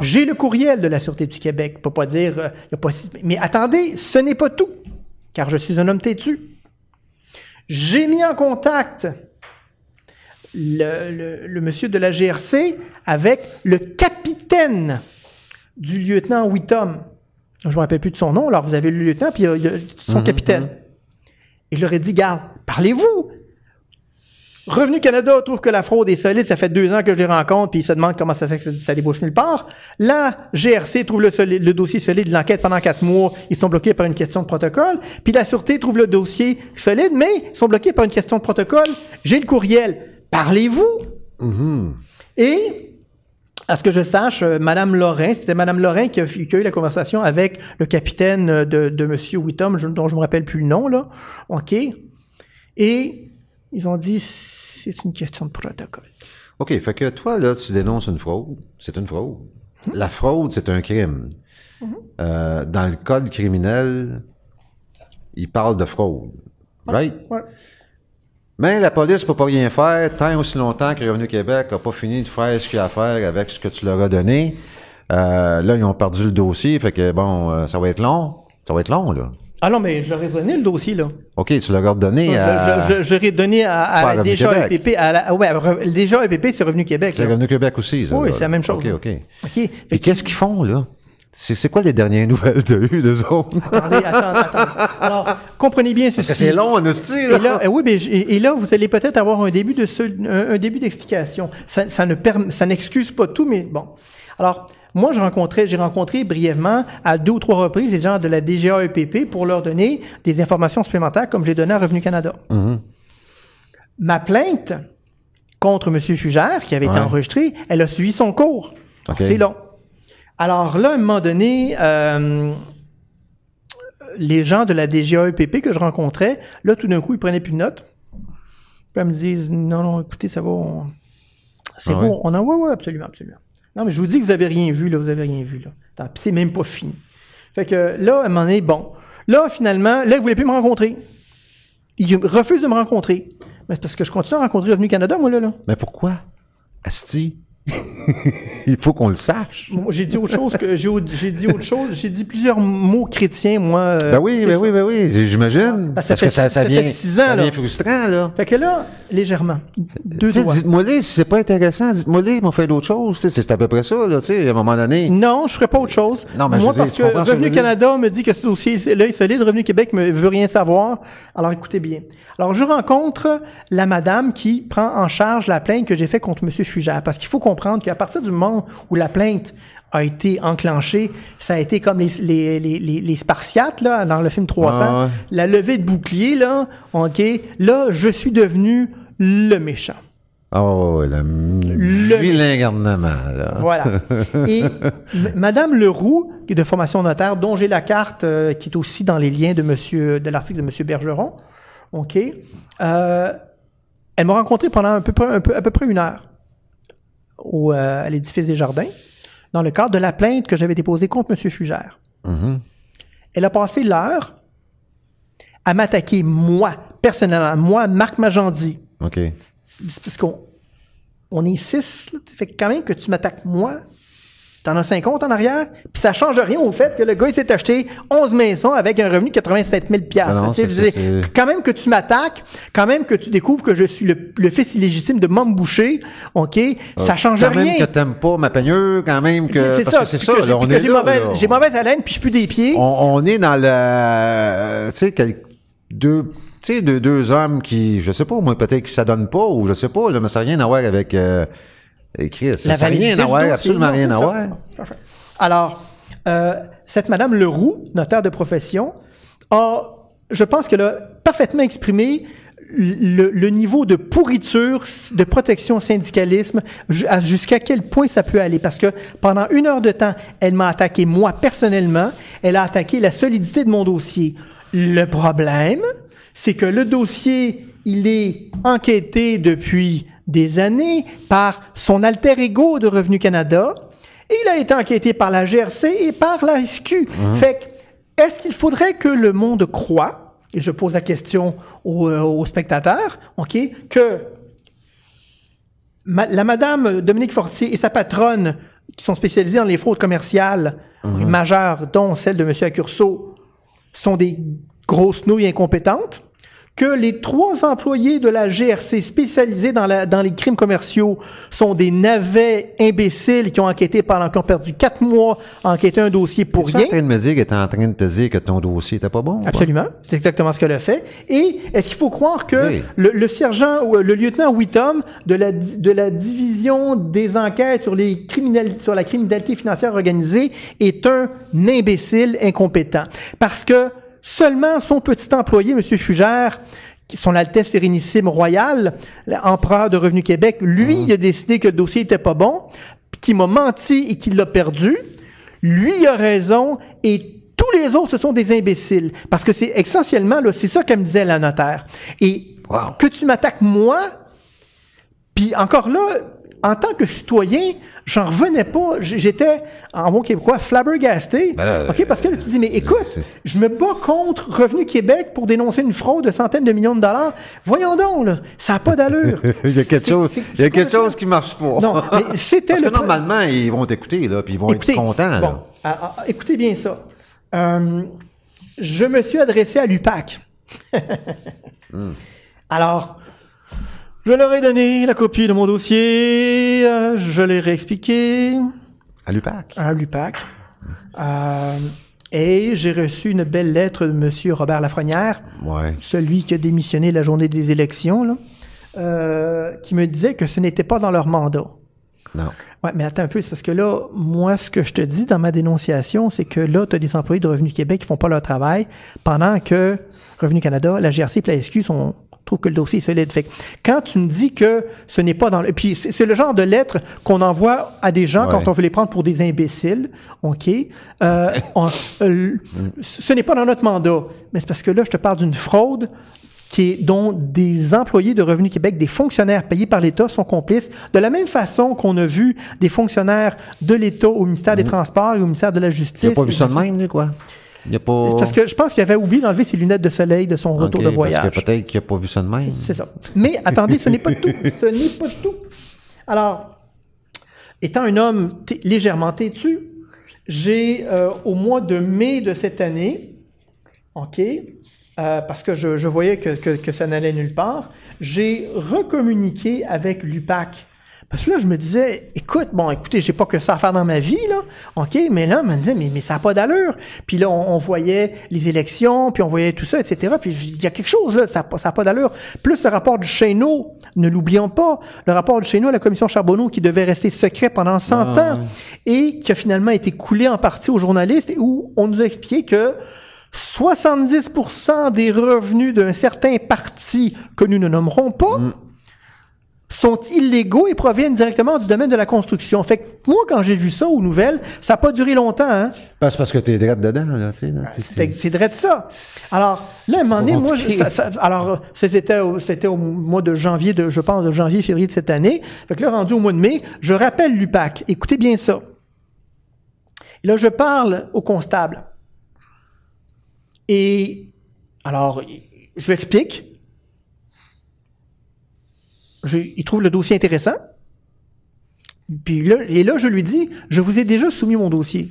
J'ai le courriel de la Sûreté du Québec. Peut pas dire euh, y a pas si- mais attendez, ce n'est pas tout car je suis un homme têtu. J'ai mis en contact le, le- le monsieur de la GRC avec le capitaine du lieutenant Whittom. Je ne me rappelle plus de son nom. Alors, vous avez le lieutenant, puis euh, il y a son capitaine. Et je leur ai dit, garde, parlez-vous. Revenu Canada trouve que la fraude est solide. Ça fait deux ans que je les rencontre, puis ils se demandent comment ça fait que ça, ça débouche nulle part. La GRC trouve le, dossier solide de l'enquête pendant quatre mois. Ils sont bloqués par une question de protocole. Puis la Sûreté trouve le dossier solide, mais ils sont bloqués par une question de protocole. J'ai le courriel. Parlez-vous? Et à ce que je sache, euh, Madame Lorrain, c'était Madame Lorrain qui a, qui a eu la conversation avec le capitaine euh, de, de Monsieur Whittom, dont je me rappelle plus le nom, là. OK. Et ils ont dit, c'est une question de protocole. OK, fait que toi, là, tu dénonces une fraude. C'est une fraude. La fraude, c'est un crime. Euh, dans le code criminel, il parle de fraude. Right? Ouais. Mais la police peut pas rien faire tant aussi longtemps que Revenu Québec n'a pas fini de faire ce qu'il a à faire avec ce que tu leur as donné. Euh, là, ils ont perdu le dossier, fait que bon, euh, ça va être long. Ça va être long, là. Ah non, mais je leur ai donné le dossier, là. OK, tu leur as donné à... je, je, je l'ai donné à, à à la Revenu DGAEPP. E À la, ouais, à Re- le DGAEPP, c'est Revenu Québec. C'est là. Revenu Québec aussi, ça. Oui, là. c'est la même chose. OK, OK. OK. Fait Puis que- qu'est-ce qu'ils font, là? C'est quoi les dernières nouvelles de eux, d'eux autres? Attendez, attendez, attendez. Alors, comprenez bien ceci. C'est long, en hostie, Et là. là, eh oui, mais et, et là, vous allez peut-être avoir un début de ce- un, un début d'explication. Ça, ça ne ça n'excuse pas tout, mais bon. Alors, moi, je rencontrais, j'ai rencontré brièvement à deux ou trois reprises les gens de la DGAEPP pour leur donner des informations supplémentaires, comme j'ai donné à Revenu Canada. Ma plainte contre M. Fugère, qui avait été enregistrée, elle a suivi son cours. C'est long. Alors là, à un moment donné, euh, les gens de la DGAEPP que je rencontrais, là, tout d'un coup, ils prenaient plus de notes. Puis ils me disent, non, non, écoutez, ça va, on- c'est Ah bon. ouais? On en, ouais, ouais, absolument, absolument. Non, mais je vous dis que vous avez rien vu, là, vous avez rien vu, là. Puis c'est même pas fini. Fait que là, à un moment donné, bon. Là, finalement, là, ils voulaient plus me rencontrer. Ils refusent de me rencontrer. Mais c'est parce que je continue à rencontrer Revenu Canada, moi, là, là. Mais pourquoi? Asti? Il faut qu'on le sache. J'ai dit autre chose que j'ai dit autre chose. J'ai dit plusieurs mots chrétiens, moi. euh, Ben oui, c'est ben oui, ben oui, j'imagine. Parce que ça Parce que fait ça, ça fait six ans, ça là. vient frustrant, là. Fait que là, légèrement, deux doigts. dites-moi-les, si c'est pas intéressant, dites-moi-les, ils m'ont fait d'autres choses. C'est à peu près ça, là, tu sais, à un moment donné. Non, je ferai pas autre chose. Non, mais je Moi, dire, parce que je Revenu? Canada me dit que ce dossier-là est solide. Revenu Québec me veut rien savoir. Alors, écoutez bien. Alors, je rencontre la madame qui prend en charge la plainte que j'ai faite contre M. Fugère. Parce qu'il faut comprendre qu'à partir du moment où la plainte a été enclenchée, ça a été comme les, les, les, les, les Spartiates, là, dans le film 300. Ah ouais. La levée de bouclier, là, OK. Là, je suis devenu le méchant. Oh, ouais, le, vilain garnement, là. Voilà. Et Madame Leroux, qui est de formation notaire, dont j'ai la carte, euh, qui est aussi dans les liens de monsieur, de l'article de Monsieur Bergeron, OK, euh, elle m'a rencontré pendant un peu, un peu- à peu près une heure au, euh, à l'édifice des Jardins, dans le cadre de la plainte que j'avais déposée contre Monsieur Fugère. Elle a passé l'heure à m'attaquer, moi, personnellement, moi, Marc Magendie. OK. Parce qu'on on est six, là. Fait quand même que tu m'attaques moi, t'en as 50 en arrière, puis ça change rien au fait que le gars, il s'est acheté 11 maisons avec un revenu de 87 000 Ah non, dire, c'est- Quand même que tu m'attaques, quand même que tu découvres que je suis le, le fils illégitime de Mom Boucher, OK, ça change Euh, quand rien. même que t'aimes pas ma peigneur, quand même que... C'est ça, c'est ça, là, j'ai- on est mauvaise, j'ai mauvaise haleine, puis je pue des pieds. on, on est dans le... Tu sais, quel- deux... Tu sais, deux, deux hommes qui, je sais pas, moi, peut-être qui s'adonnent pas, ou je sais pas, là, mais ça n'a rien à voir avec... Euh, eh, Chris, ça n'a rien à voir, absolument non, rien à voir. Alors, euh, cette Madame Leroux, notaire de profession, a, je pense qu'elle a parfaitement exprimé le, le niveau de pourriture, de protection au syndicalisme, jusqu'à quel point ça peut aller. Parce que pendant une heure de temps, elle m'a attaqué moi personnellement, elle a attaqué la solidité de mon dossier. Le problème, c'est que le dossier, il est enquêté depuis des années par son alter ego de Revenu Canada. Et il a été enquêté par la GRC et par la SQ. Fait que, est-ce qu'il faudrait que le monde croit, et je pose la question aux, euh, aux spectateurs, OK, que ma- la madame Dominique Fortier et sa patronne, qui sont spécialisées dans les fraudes commerciales majeures, dont celle de M. Accurso, sont des grosses nouilles incompétentes, que les trois employés de la GRC spécialisés dans, la- dans les crimes commerciaux sont des navets imbéciles qui ont enquêté pendant, qui ont perdu quatre mois à enquêter un dossier pour Tu rien. en train de me dire qu'elle est en train de te dire que ton dossier était pas bon? Absolument, c'est exactement ce qu'elle a fait. Et est-ce qu'il faut croire que Oui. le, le sergent ou le lieutenant Whittom de la, de la division des enquêtes sur, les sur la criminalité financière organisée est un imbécile incompétent? Parce que seulement son petit employé, M. Fugère, qui- son Altesse Sérénissime Royale, l'empereur de Revenu Québec, lui, il a décidé que le dossier était pas bon, qu'il m'a menti et qu'il l'a perdu. Lui il a raison et tous les autres, ce sont des imbéciles. Parce que c'est essentiellement, là, c'est ça qu'elle me disait la notaire. Et Wow. que tu m'attaques moi, puis encore là, en tant que citoyen, j'en revenais pas. J'étais, en bon québécois, flabbergasté. Ben là, OK, parce que là, tu dis, mais écoute, c'est- je me bats contre Revenu Québec pour dénoncer une fraude de centaines de millions de dollars. Voyons donc, là, ça n'a pas d'allure. Il y a quelque chose, il y a quelque chose qui marche pas. Non, mais c'était Parce le que normalement, ils vont t'écouter, là, puis ils vont être contents, bon, ah, ah, écoutez bien ça. Euh, je me suis adressé à l'UPAC. Alors, je leur ai donné la copie de mon dossier, euh, je l'ai réexpliqué À l'UPAC. à l'UPAC. Euh, et j'ai reçu une belle lettre de M. Robert Lafrenière, Ouais. celui qui a démissionné la journée des élections, là, euh, qui me disait que ce n'était pas dans leur mandat. Non. Ouais, mais attends un peu, c'est parce que là, moi, ce que je te dis dans ma dénonciation, c'est que là, tu as des employés de Revenu Québec qui font pas leur travail, pendant que Revenu Canada, la GRC et la SQ sont trouvent que le dossier est solide. Fait que quand tu me dis que ce n'est pas dans le... Puis c'est le genre de lettre qu'on envoie à des gens Ouais. quand on veut les prendre pour des imbéciles, OK? Euh, on- euh, ce n'est pas dans notre mandat. Mais c'est parce que là, je te parle d'une fraude qui est, dont des employés de Revenu Québec, des fonctionnaires payés par l'État sont complices, de la même façon qu'on a vu des fonctionnaires de l'État au ministère des Transports et au ministère de la Justice. Il n'a pas vu ça de même, quoi? Il a pas... C'est parce que je pense qu'il avait oublié d'enlever ses lunettes de soleil de son retour Ok, de voyage. Parce que peut-être qu'il n'a pas vu ça de même. C'est ça. Mais attendez, ce n'est pas tout. Ce n'est pas tout. Alors, étant un homme légèrement têtu, j'ai, euh, au mois de mai de cette année, OK, euh, parce que je, je voyais que, que- que ça n'allait nulle part, j'ai recommuniqué avec l'UPAC. Parce que là, je me disais, écoute, bon, écoutez, j'ai pas que ça à faire dans ma vie, là, OK, mais là, on me disait, mais, mais ça n'a pas d'allure. Puis là, on, on voyait les élections, puis on voyait tout ça, etc. Puis il y a quelque chose, là, ça n'a pas, ça a pas d'allure. Plus le rapport du Chéneau, ne l'oublions pas, le rapport du Chéneau à la commission Charbonneau qui devait rester secret pendant 100 ans et qui a finalement été coulé en partie aux journalistes et où on nous a expliqué que 70% des revenus d'un certain parti que nous ne nommerons pas sont illégaux et proviennent directement du domaine de la construction. Fait que moi, quand j'ai vu ça aux nouvelles, ça n'a pas duré longtemps. Hein? Ben, c'est parce que t'es direct dedans, là, tu sais. là. C'est de ça. Alors, là, à un moment donné, moi, je- ça- ça- alors, ça, c'était au, c'était au mois de janvier, de, je pense, de janvier, février de cette année. Fait que là, rendu au mois de mai, je rappelle l'UPAC. Écoutez bien ça. Et là, je parle au constable. Et alors, je lui explique. Je- il trouve le dossier intéressant. Puis là, et là, je lui dis, je vous ai déjà soumis mon dossier.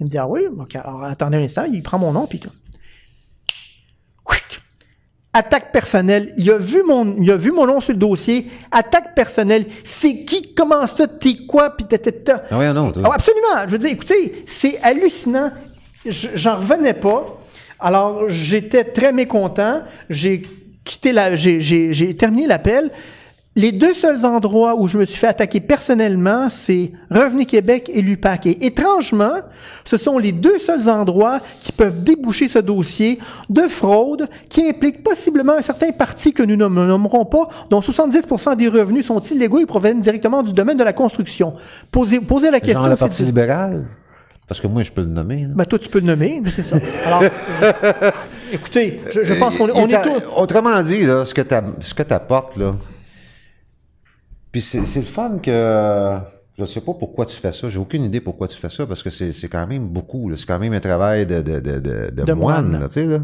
Il me dit, ah oui, ok, alors attendez un instant, il prend mon nom, puis. Attaque personnelle. Il a vu mon, il a vu mon nom sur le dossier. Attaque personnelle. C'est qui? Comment ça? T'es quoi? Puis tata. Ah ouais, non, toi. Ah, absolument. Je veux dire, écoutez, c'est hallucinant. Je- J'en revenais pas. Alors, j'étais très mécontent. J'ai quitté la, j'ai, j'ai, j'ai terminé l'appel. Les deux seuls endroits où je me suis fait attaquer personnellement, c'est Revenu Québec et l'UPAC. Et étrangement, ce sont les deux seuls endroits qui peuvent déboucher ce dossier de fraude qui implique possiblement un certain parti que nous ne nommerons pas, dont 70% des revenus sont illégaux et proviennent directement du domaine de la construction. Posez, posez la question. Genre le c'est- Parti libéral? Parce que moi, je peux le nommer. là. ben, toi, tu peux le nommer, mais c'est ça. Alors, je- écoutez, je, je pense qu'on on est tous. Autrement dit, là, ce que tu apportes, là. Puis c'est le fun que. Je sais pas pourquoi tu fais ça. J'ai aucune idée pourquoi tu fais ça, parce que c'est quand même beaucoup. C'est quand même un travail de, de, de, de, de De moine, moine. là, tu sais, là.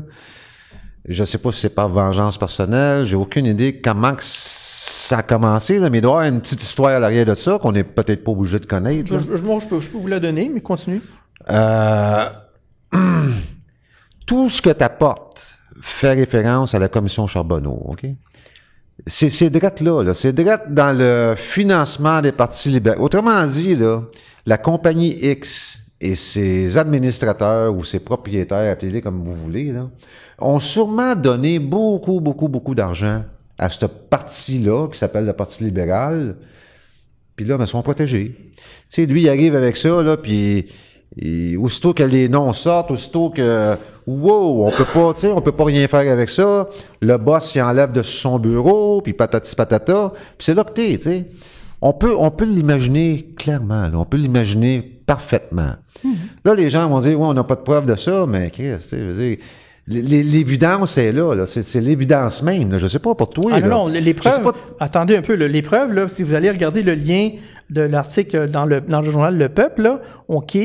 Je sais pas si c'est par vengeance personnelle. J'ai aucune idée comment que ça a commencé, là, mais il doit y avoir une petite histoire à l'arrière de ça qu'on n'est peut-être pas obligé de connaître. Je, bon, je peux, je peux vous la donner, mais continue. Euh, tout ce que tu apportes fait référence à la commission Charbonneau, OK? C'est, c'est direct là, là. C'est dans le financement des partis libéraux. Autrement dit, là, la compagnie X et ses administrateurs ou ses propriétaires, appelez-les comme vous voulez, là, ont sûrement donné beaucoup, beaucoup, beaucoup d'argent à ce parti-là, qui s'appelle le Parti libéral, puis là, ben, ils sont protégés. Tu sais, lui, il arrive avec ça, là, puis il- aussitôt que les noms sortent, aussitôt que wow, on peut pas, tu sais, on peut pas rien faire avec ça. Le boss, il enlève de son bureau, puis patati patata, puis c'est là que t'es, tu sais. On peut, on peut l'imaginer clairement, là, on peut l'imaginer parfaitement. Là, les gens vont dire, ouais, on n'a pas de preuve de ça, mais Chris, tu sais, l'évidence est là, là. C'est, l'évidence même. Là. Je sais pas pour toi. Ah là. non, non, les Je sais preuves. pas- Attendez un peu, là, les preuves, là, si vous allez regarder le lien de l'article dans le, dans le journal Le Peuple, là, OK,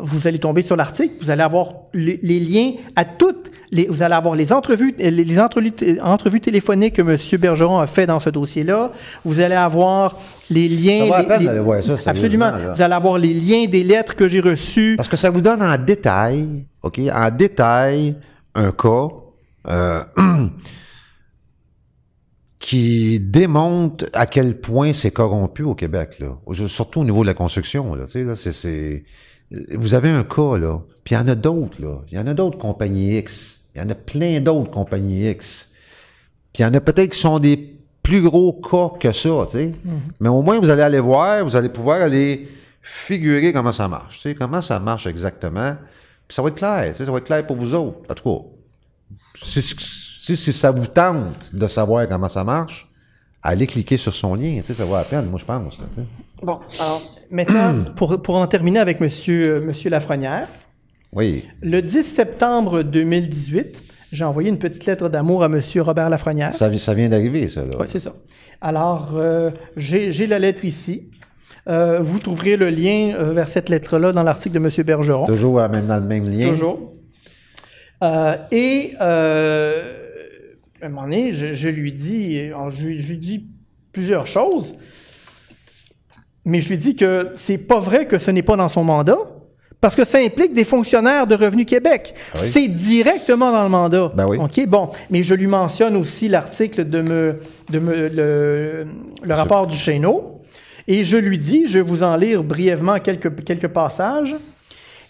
vous allez tomber sur l'article, vous allez avoir les, les liens à toutes les, vous allez avoir les entrevues, les, les entrevues, entrevues téléphoniques que M. Bergeron a fait dans ce dossier-là. Vous allez avoir les liens. Ça la les- peine voir ça, Absolument. Vous allez avoir les liens des lettres que j'ai reçues. Parce que ça vous donne en détail, OK, en détail, un cas euh, qui démontre à quel point c'est corrompu au Québec, là. Surtout au niveau de la construction, là. Tu sais, là, c'est- Vous avez un cas, là. Puis il y en a d'autres, là. Il y en a d'autres compagnies X. Il y en a plein d'autres compagnies X. Puis il y en a peut-être qui sont des plus gros cas que ça, tu sais. Mais au moins, vous allez aller voir, vous allez pouvoir aller figurer comment ça marche, tu sais, comment ça marche exactement. Puis ça va être clair, tu sais, ça va être clair pour vous autres. En tout cas, si, si, si ça vous tente de savoir comment ça marche, allez cliquer sur son lien, tu sais, ça vaut la peine, moi je pense. là, tu sais. Bon, alors, maintenant, pour, pour en terminer avec Monsieur, euh, Monsieur Lafrenière, Oui. Le 10 septembre 2018, j'ai envoyé une petite lettre d'amour à M. Robert Lafrenière. Ça, ça vient d'arriver, ça, là. Oui, c'est ça. Alors, euh, j'ai j'ai la lettre ici. Euh, vous trouverez le lien euh, vers cette lettre-là dans l'article de M. Bergeron. Toujours à même- dans le même lien. Toujours. Euh, et euh, à un moment donné, je, je lui dis, je, je lui dis plusieurs choses, mais je lui dis que c'est pas vrai que ce n'est pas dans son mandat. Parce que ça implique des fonctionnaires de Revenu Québec. oui. C'est directement dans le mandat. Ben oui. OK, bon. Mais je lui mentionne aussi l'article de me, de me, le, le rapport du Chéneau. Et je lui dis, je vais vous en lire brièvement quelques, quelques passages.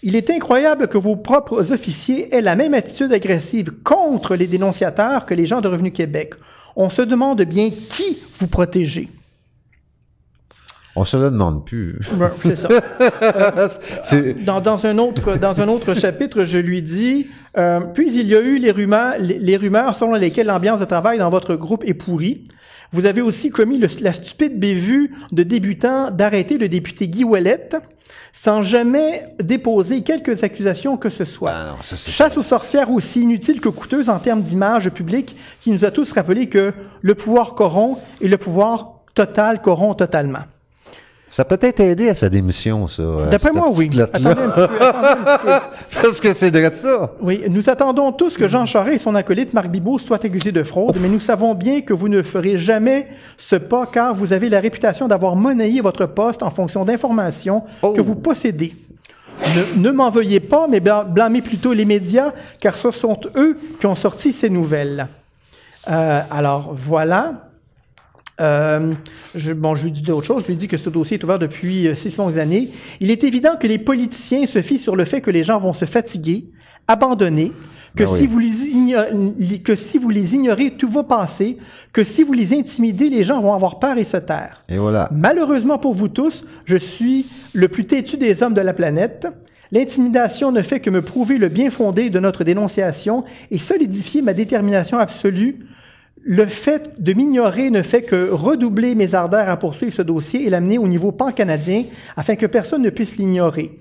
Il est incroyable que vos propres officiers aient la même attitude agressive contre les dénonciateurs que les gens de Revenu Québec. On se demande bien qui vous protégez. On se le demande plus. Ouais, C'est ça. C'est- Dans, dans un autre, dans un autre chapitre, je lui dis euh, Puis il y a eu les rumeurs, les, les rumeurs selon lesquelles l'ambiance de travail dans votre groupe est pourrie. Vous avez aussi commis le- la stupide bévue de débutant d'arrêter le député Guy Ouellette sans jamais déposer quelques accusations que ce soit. Ah non, ça, Chasse aux sorcières aussi inutile que coûteuse en termes d'image publique qui nous a tous rappelé que le pouvoir corrompt et le pouvoir total corrompt totalement. Ça peut être aidé à sa démission, ça. euh, D'après moi, oui. Attendez un petit peu, attendez un petit peu. Parce que c'est de ça. Oui, nous attendons tous que Jean Charest et son acolyte Marc Bibot soient accusés de fraude, mais nous savons bien que vous ne ferez jamais ce pas car vous avez la réputation d'avoir monnayé votre poste en fonction d'informations Oh. que vous possédez. Ne, ne m'en veuillez pas, mais blâmez plutôt les médias, car ce sont eux qui ont sorti ces nouvelles. Euh, alors, voilà. Euh, je, bon, je lui dis d'autres choses. Je lui dis que ce dossier est ouvert depuis euh, six longues années. Il est évident que les politiciens se fient sur le fait que les gens vont se fatiguer, abandonner, que, Ben oui. si vous les ignorez, que si vous les ignorez, tout va passer, que si vous les intimidez, les gens vont avoir peur et se taire. Et voilà. Malheureusement pour vous tous, je suis le plus têtu des hommes de la planète. L'intimidation ne fait que me prouver le bien fondé de notre dénonciation et solidifier ma détermination absolue. Le fait de m'ignorer ne fait que redoubler mes ardeurs à poursuivre ce dossier et l'amener au niveau pan-canadien afin que personne ne puisse l'ignorer.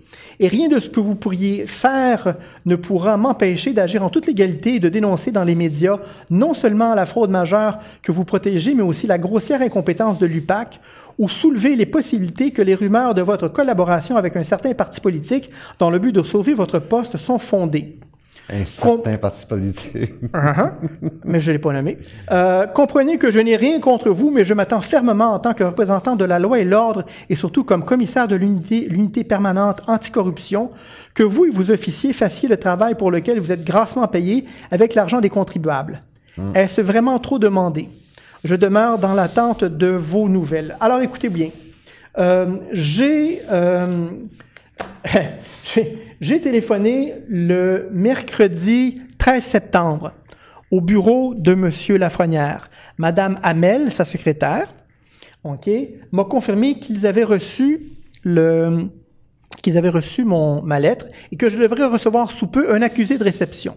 Et rien de ce que vous pourriez faire ne pourra m'empêcher d'agir en toute légalité et de dénoncer dans les médias non seulement la fraude majeure que vous protégez, mais aussi la grossière incompétence de l'UPAC ou soulever les possibilités que les rumeurs de votre collaboration avec un certain parti politique dans le but de sauver votre poste sont fondées. Un certain parti politique. Uh-huh. mais je ne l'ai pas nommé. Euh, comprenez que je n'ai rien contre vous, mais je m'attends fermement en tant que représentant de la loi et l'ordre, et surtout comme commissaire de l'unité, permanente anticorruption, que vous et vos officiers fassiez le travail pour lequel vous êtes grassement payés avec l'argent des contribuables. Est-ce vraiment trop demandé? Je demeure dans l'attente de vos nouvelles. Alors écoutez bien. Euh, j'ai... euh, j'ai- téléphoné le mercredi 13 septembre au bureau de M. Lafrenière. Madame Hamel, sa secrétaire, OK, m'a confirmé qu'ils avaient reçu le qu'ils avaient reçu mon, ma lettre et que je devrais recevoir sous peu un accusé de réception.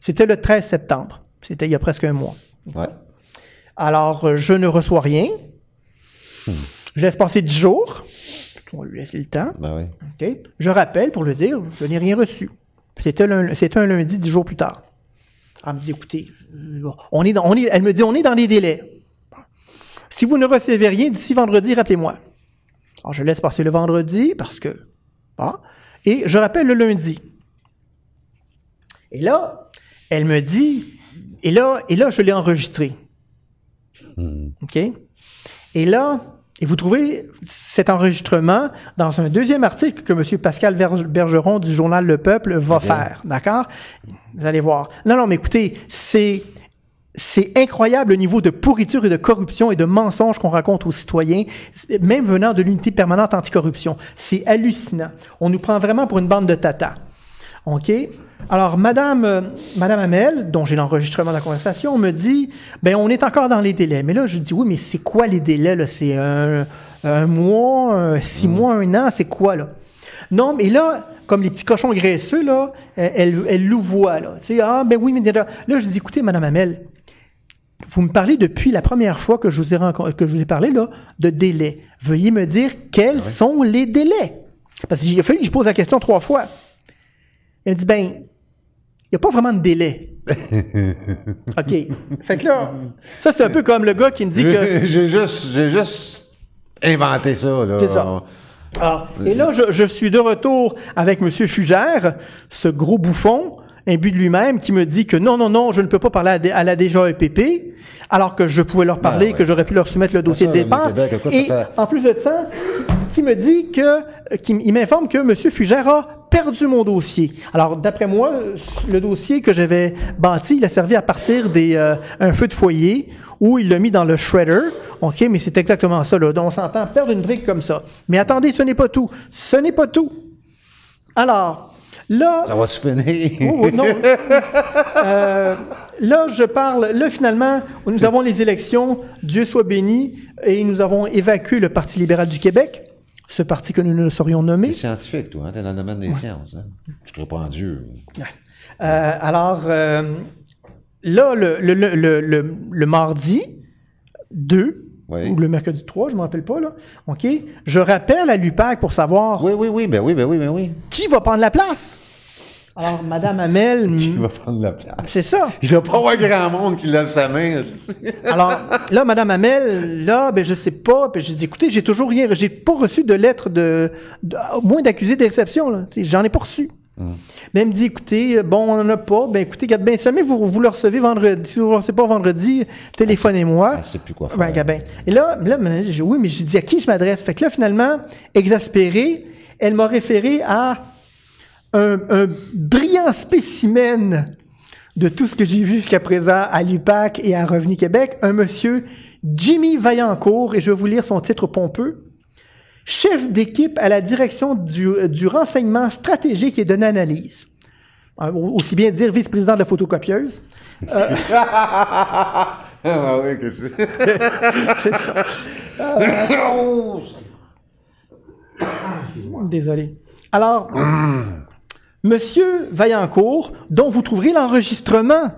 C'était le 13 septembre. C'était il y a presque un mois. Ouais. Alors, euh, je ne reçois rien. Je laisse passer 10 jours. On va lui laisser le temps. Ben oui. Je rappelle pour le dire, je n'ai rien reçu. C'était un lundi, dix jours plus tard. Elle me dit, écoutez, euh, on est dans, on est, elle me dit, on est dans les délais. Si vous ne recevez rien d'ici vendredi, rappelez-moi. Alors, je laisse passer le vendredi parce que... Ah, et je rappelle le lundi. Et là, elle me dit... Et là, et là je l'ai enregistré. OK? Et là, et vous trouvez cet enregistrement dans un deuxième article que M. Pascal Bergeron du journal Le Peuple va faire. D'accord? Vous allez voir. Non, non, mais écoutez, c'est. C'est incroyable le niveau de pourriture et de corruption et de mensonges qu'on raconte aux citoyens, même venant de l'unité permanente anticorruption. C'est hallucinant. On nous prend vraiment pour une bande de tata. OK? Alors, Madame, euh, Madame Hamel, dont j'ai l'enregistrement de la conversation, me dit, ben, on est encore dans les délais. Mais là, je dis, oui, mais c'est quoi les délais, là? C'est un, un mois, un- six mois, un an, c'est quoi, là? Non, mais là, comme les petits cochons graisseux, là, elle, elle, elle louvoie, là. Tu sais, ah, ben oui, mais là, là, je dis, écoutez, Madame Hamel, vous me parlez depuis la première fois que je vous ai, que je vous ai parlé là, de délais. Veuillez me dire quels sont les délais. Parce qu'il a fallu que je pose la question trois fois. Elle me dit, ben, il n'y a pas vraiment de délai. OK. Fait que là, ça, c'est un peu comme le gars qui me dit que. J'ai juste, j'ai juste inventé ça, là. C'est ça. Ah, et là, je, je suis de retour avec M. Fugère, ce gros bouffon, imbu de lui-même, qui me dit que non, non, non, je ne peux pas parler à, la DGAEPP, alors que je pouvais leur parler, ouais. que j'aurais pu leur soumettre le dossier ça, de départ. Québec, quoi Et fait? en plus de ça, qui, qui me dit que, qui il m'informe que M. Fugère a perdu mon dossier. Alors, d'après moi, le dossier que j'avais bâti, il a servi à partir des euh, feu de foyer où il l'a mis dans le shredder. OK, mais c'est exactement ça. Là. Donc, on s'entend perdre une brique comme ça. Mais attendez, ce n'est pas tout. Ce n'est pas tout. Alors, là... Ça va se finir. Oh, oh, non. Euh, là, je parle. Là, finalement, nous avons les élections. Dieu soit béni. Et nous avons évacué le Parti libéral du Québec, ce parti que nous ne saurions T'es nommer. scientifique, toi, hein? T'es dans le domaine des sciences, hein? Je te reprends Dieu. Euh, alors, euh, là, le, le, le, le, le- le mardi 2, Oui. ou le mercredi 3, je ne me rappelle pas, là. OK? Je rappelle à l'UPAC pour savoir Oui, oui, oui, ben oui, ben oui, ben oui. qui va prendre la place. Alors, Madame Hamel, Il va prendre la place. c'est ça. Il va pas avoir grand monde qui lève sa main. Alors, là, Madame Hamel, là, ben, je sais pas. Puis j'ai dit, écoutez, j'ai toujours rien, j'ai pas reçu de lettre de, de- au moins d'accusé d'exception, sais, J'en ai pas reçu. Mais elle me dit, écoutez, bon, on en a pas. Ben, écoutez, si jamais vous, vous le recevez vendredi, si vous le recevez pas vendredi, téléphonez-moi. Elle sait plus quoi faire. Ben. Et là, là, oui, mais j'ai dit, à qui je m'adresse? Fait que là, finalement, exaspérée, elle m'a référé à un, un brillant spécimen de tout ce que j'ai vu jusqu'à présent à l'UPAC et à Revenu Québec, un monsieur Jimmy Vaillancourt, et je vais vous lire son titre pompeux. Chef d'équipe à la direction du, du renseignement stratégique et de l'analyse. Euh, Aussi bien dire vice-président de la photocopieuse. Ah oui, que c'est? C'est ça. Oh, Désolé. Alors, Monsieur Vaillancourt, dont vous trouverez l'enregistrement.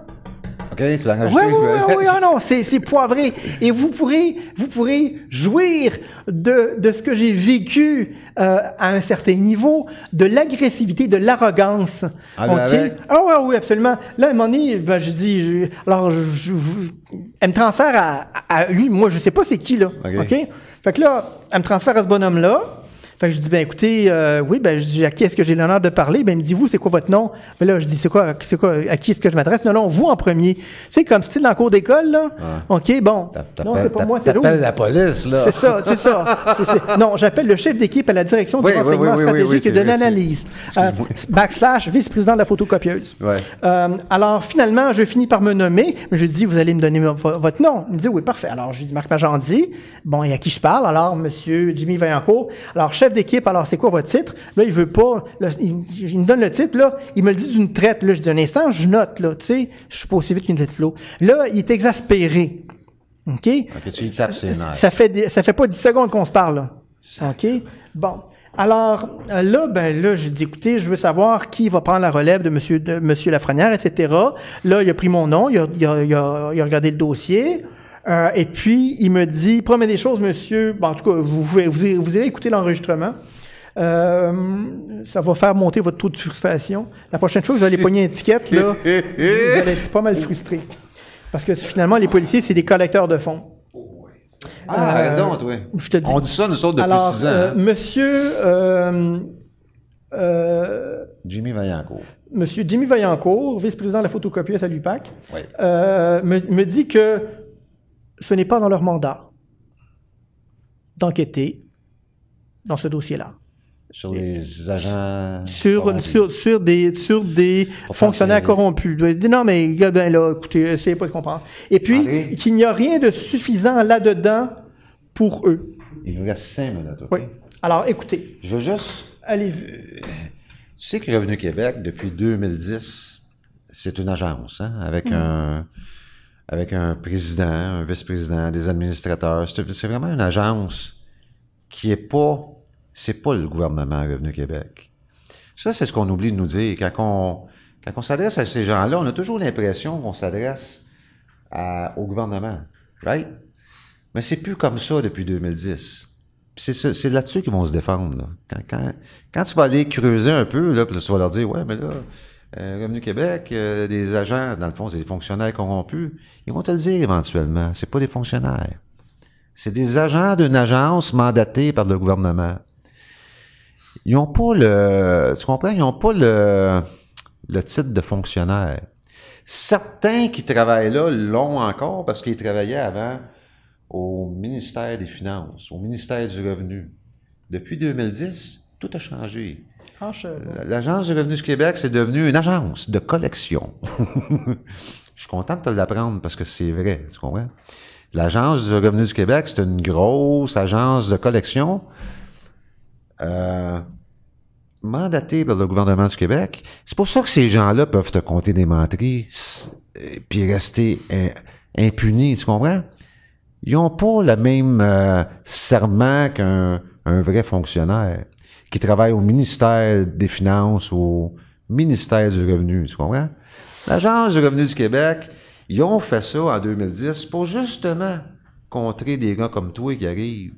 OK, tu l'as Oui, enregistré. oui, oui, vais- oui, ah non, c'est, c'est poivré. Et vous pourrez, vous pourrez jouir de, de ce que j'ai vécu euh, à un certain niveau, de l'agressivité, de l'arrogance. Ah, avec? Ah oui, oui, absolument. Là, à un moment donné, ben, je dis, je- alors, je, je- je- elle me transfère à, à lui. Moi, je sais pas c'est qui, là. OK. OK? Fait que là, elle me transfère à ce bonhomme-là. Fait que je dis, ben écoutez, euh, oui, ben je dis, à qui est-ce que j'ai l'honneur de parler? Ben il me dit, vous, c'est quoi votre nom? Ben là, je dis, c'est quoi, c'est quoi, à qui est-ce que je m'adresse? Non, non, vous en premier. C'est comme style dans le cours d'école, là. OK, bon. Non, c'est pas moi, c'est l'autre. la police, là. C'est ça, c'est ça. Non, j'appelle le chef d'équipe à la direction Oui, du oui, renseignement stratégique et de l'analyse. Euh, backslash, vice-président de la photocopieuse. Ouais. Euh, alors, finalement, je finis par me nommer. Je lui dis, vous allez me donner vo- votre nom. Il me dit, oui, parfait. Alors, je lui dis, Marc Magendie. Bon, et à qui je parle? Alors, monsieur Jimmy Vaillancourt. Alors, chef d'équipe, alors, c'est quoi votre titre? Là, il veut pas. là, il, il me donne le titre, là. Il me le dit d'une traite. Là, je dis, un instant, je note, là. Tu sais, je suis pas aussi vite qu'une stylo. Là, il est exaspéré. OK? Tu. Ça fait, des- ça fait pas 10 secondes qu'on se parle, là. OK? Bon. Alors, euh, là, ben, là, j'ai dit, écoutez, je veux savoir qui va prendre la relève de monsieur, de monsieur Lafrenière, etc. Là, il a pris mon nom, il a, il a, il a, il a regardé le dossier. Euh, et puis, il me dit, première des choses, monsieur, bon, en tout cas, vous, vous, vous irez écouter l'enregistrement. Euh, ça va faire monter votre taux de frustration. La prochaine fois que vous allez pogner une étiquette, là, vous allez être pas mal frustré. Parce que finalement, les policiers, c'est des collecteurs de fonds. Ah, arrête donc, toi. je te dis. On dit ça, nous autres, depuis Alors, six ans. euh, hein. monsieur, euh, euh, Jimmy Vaillancourt. monsieur Jimmy Vaillancourt, vice-président de la photocopieuse à l'UPAC, Oui. euh, me, me dit que ce n'est pas dans leur mandat d'enquêter dans ce dossier-là. Sur les agents. Sur, sur, sur des, sur des fonctionnaires corrompus. Non, mais ben là, écoutez, essayez pas de comprendre. Et puis, qu'il n'y a rien de suffisant là-dedans pour eux. Il nous reste cinq minutes? Oui. Alors, écoutez, Je veux juste allez-y. Tu sais que Revenu Québec, depuis 2010, c'est une agence, hein, avec un avec un président, un vice-président, des administrateurs. C'est vraiment une agence qui est pas, c'est pas le gouvernement Revenu Québec. Ça, c'est ce qu'on oublie de nous dire. Quand on, quand on s'adresse à ces gens-là, on a toujours l'impression qu'on s'adresse au gouvernement, right? Mais c'est plus comme ça depuis 2010. Puis C'est, là-dessus qu'ils vont se défendre. là. Quand, quand, quand tu vas aller creuser un peu, là, puis tu vas leur dire, ouais, mais là, euh, Revenu Québec, euh, des agents, dans le fond, c'est des fonctionnaires corrompus. Ils vont te le dire éventuellement. C'est pas des fonctionnaires. C'est des agents d'une agence mandatée par le gouvernement. Ils n'ont pas le. Tu comprends? Ils n'ont pas le, le titre de fonctionnaire. Certains qui travaillent là l'ont encore parce qu'ils travaillaient avant au ministère des Finances, au ministère du Revenu. Depuis 2010, tout a changé. L'Agence du Revenu du Québec, c'est devenu une agence de collection. Je suis content de te l'apprendre parce que c'est vrai, tu comprends? L'Agence du Revenu du Québec, c'est une grosse agence de collection euh, mandatée par le gouvernement du Québec. C'est pour ça que ces gens-là peuvent te compter des menteries s- et puis rester euh, impunis, tu comprends? Ils n'ont pas le même euh, serment qu'un un vrai fonctionnaire qui travaille au ministère des Finances, au ministère du Revenu, tu comprends? L'Agence du Revenu du Québec, ils ont fait ça en 2010 pour justement contrer des gars comme toi qui arrivent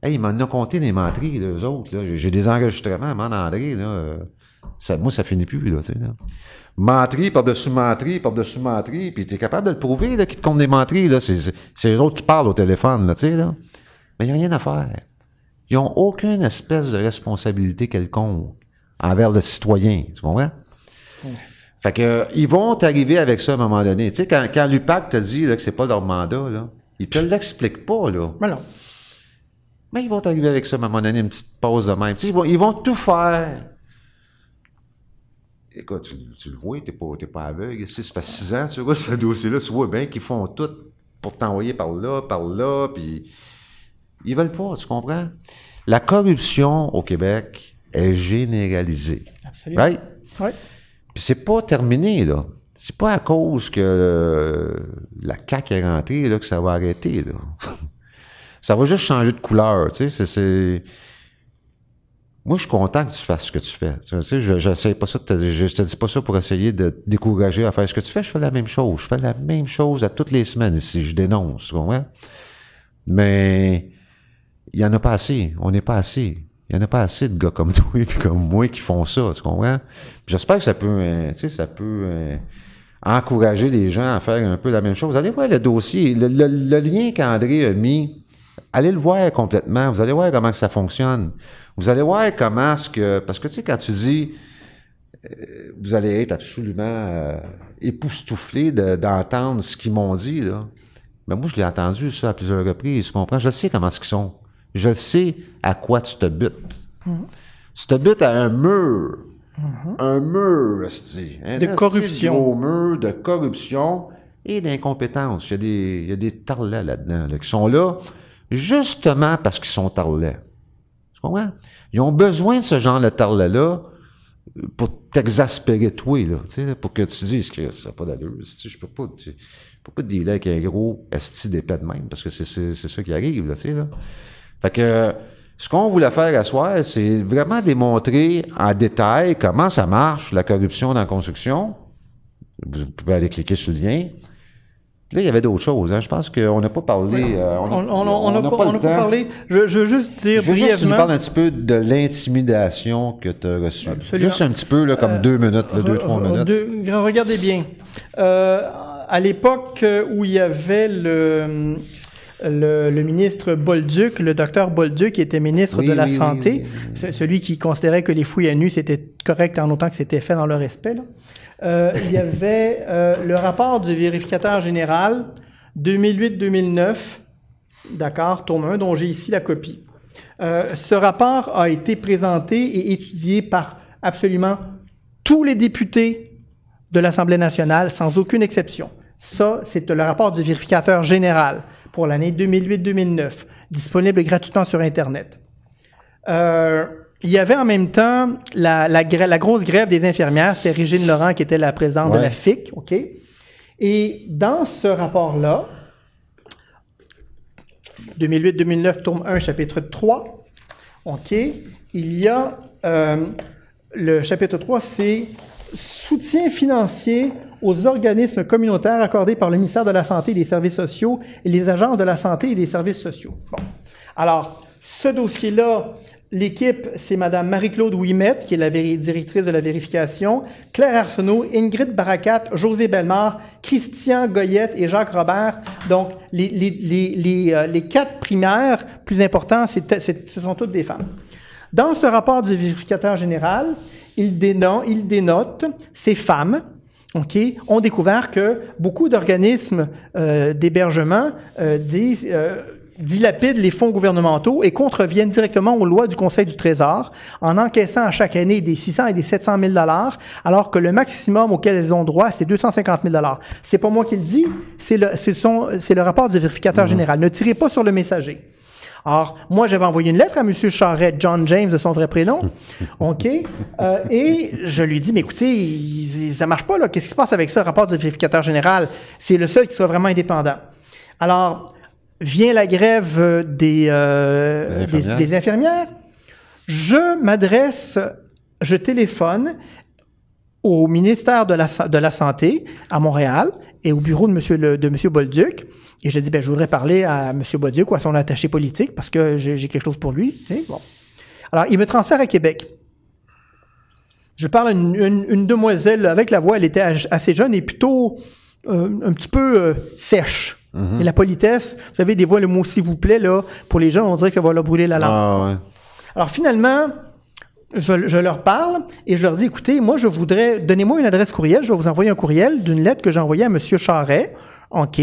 Hey, il m'en a compté des menteries, eux autres. J'ai- des enregistrements, man, André, là. Ça, moi, ça finit plus, là, tu sais, par-dessus menterie, par-dessus menterie, puis t'es capable de le prouver, là, qu'ils te comptent des menteries, là. C'est, c'est, eux autres qui parlent au téléphone, là, tu sais, là. Mais il n'y a rien à faire. Ils n'ont aucune espèce de responsabilité quelconque envers le citoyen, tu comprends? Fait que, euh, ils vont t'arriver avec ça à un moment donné. Tu sais, quand, quand l'UPAC te dit là, que c'est pas leur mandat, là, ils te l'expliquent pas, là. Mais non. Mais ils vont t'arriver avec ça à un moment donné, une petite pause de même. Tu sais, ils, vont, ils vont tout faire. Écoute, tu, tu le vois, t'es pas, pas aveugle. Si ça fait six ans, tu vois ce dossier-là, tu vois bien qu'ils font tout pour t'envoyer par là, par là, puis ils veulent pas, tu comprends? La corruption au Québec est généralisée. Absolument. Right? Ouais. Puis c'est pas terminé, là. C'est pas à cause que euh, la CAQ est rentrée là, que ça va arrêter, là. ça va juste changer de couleur, tu sais. c'est-. Moi, je suis content que tu fasses ce que tu fais. Tu sais, je j'essaie pas ça te, je, je te dis pas ça pour essayer de te décourager à faire ce que tu fais. Je fais la même chose. Je fais la même chose à toutes les semaines ici. Je dénonce, tu comprends? Mais il y en a pas assez. On n'est pas assez. Il y en a pas assez de gars comme toi et comme moi qui font ça, tu comprends? J'espère que ça peut, euh, tu sais, ça peut euh, encourager les gens à faire un peu la même chose. Allez voir le dossier, le, lien qu'André a mis, allez le voir complètement. Vous allez voir comment ça fonctionne. Vous allez voir comment est-ce que, parce que tu sais, quand tu dis, euh, vous allez être absolument époustouflé de- d'entendre ce qu'ils m'ont dit, là. Mais moi, je l'ai entendu ça à plusieurs reprises, tu comprends? Je sais comment ce qu'ils sont. Je sais à quoi tu te butes. Tu te butes à un mur. Un mur, esti. Un De corruption. gros mur de corruption et d'incompétence. Il y a des, il y a des tarlets là-dedans, là, qui sont là justement parce qu'ils sont tarlets. Tu comprends? Ils ont besoin de ce genre de tarlet-là pour t'exaspérer toi, là, pour que tu dises que ça n'a pas d'allure. Je peux pas, je peux pas te dealer avec un gros esti d'épée de même, parce que c'est, c'est, c'est ça qui arrive, là, tu sais, là. Fait que, ce qu'on voulait faire à soir, c'est vraiment démontrer en détail comment ça marche, la corruption dans la construction. Vous pouvez aller cliquer sur le lien. Puis là, il y avait d'autres choses. Hein. Je pense qu'on n'a pas parlé. euh, On n'a pas, parlé. Je, je veux juste dire Je veux juste que tu nous brièvement. parles un petit peu de l'intimidation que tu as reçue. Absolument. Juste un petit peu, là, comme deux minutes, là, deux, trois minutes. deux- regardez bien. Euh, à l'époque où il y avait le, le, le ministre Bolduc, le docteur Bolduc, qui était ministre Oui, de la oui, Santé, oui, celui qui considérait que les fouilles à nu, c'était correct en autant que c'était fait dans le respect. là. Euh, il y avait euh, le rapport du vérificateur général 2008-2009, d'accord, tome 1, dont j'ai ici la copie. Euh, ce rapport a été présenté et étudié par absolument tous les députés de l'Assemblée nationale, sans aucune exception. Ça, c'est le rapport du vérificateur général pour l'année 2008-2009, disponible gratuitement sur Internet. Euh, il y avait en même temps la, la, grè- la grosse grève des infirmières, c'était Régine Laurent qui était la présidente de la FIC, OK? Et dans ce rapport-là, 2008-2009, tome 1, chapitre 3, OK, il y a euh, le chapitre 3, c'est soutien financier aux organismes communautaires accordés par le ministère de la Santé et des Services sociaux et les agences de la santé et des services sociaux. Bon. Alors, ce dossier-là, l'équipe, c'est Mme Marie-Claude Ouimet, qui est la directrice de la vérification, Claire Arsenault, Ingrid Barakat, José Bellemare, Christian Goyette et Jacques Robert. Donc, les, euh, quatre primaires plus importants, ce sont toutes des femmes. Dans ce rapport du vérificateur général, il dénote, il dénote ces femmes OK, ont découvert que beaucoup d'organismes euh, d'hébergement euh, disent, euh, dilapident les fonds gouvernementaux et contreviennent directement aux lois du Conseil du Trésor en encaissant à chaque année des 600 et des 700 000 dollars, alors que le maximum auquel elles ont droit, c'est 250 000 dollars. C'est pas moi qui le dis, c'est le, rapport du vérificateur général. Ne tirez pas sur le messager. Alors, moi, j'avais envoyé une lettre à M. Charret, John James de son vrai prénom, OK? Euh, et je lui dis, mais écoutez, il- ça marche pas, là. Qu'est-ce qui se passe avec ça, rapport du vérificateur général? C'est le seul qui soit vraiment indépendant. Alors, vient la grève euh, des, euh, Des des, infirmières. des infirmières. Je m'adresse, je téléphone au ministère de la, Sa- de la Santé à Montréal et au bureau de M. De monsieur Bolduc Et je dis, ben, je voudrais parler à M. Bauduc ou à son attaché politique parce que j'ai quelque chose pour lui. bon. Alors, il me transfère à Québec. Je parle à une, une- une demoiselle avec la voix, elle était assez jeune et plutôt euh, un petit peu euh, sèche. Et la politesse, vous savez, des fois, le mot s'il vous plaît, là, pour les gens, on dirait que ça va leur brûler la langue. Ah, ouais. Alors finalement, je, je leur parle et je leur dis, écoutez, moi, je voudrais, donnez-moi une adresse courriel, je vais vous envoyer un courriel d'une lettre que j'ai envoyée à M. Charret, OK,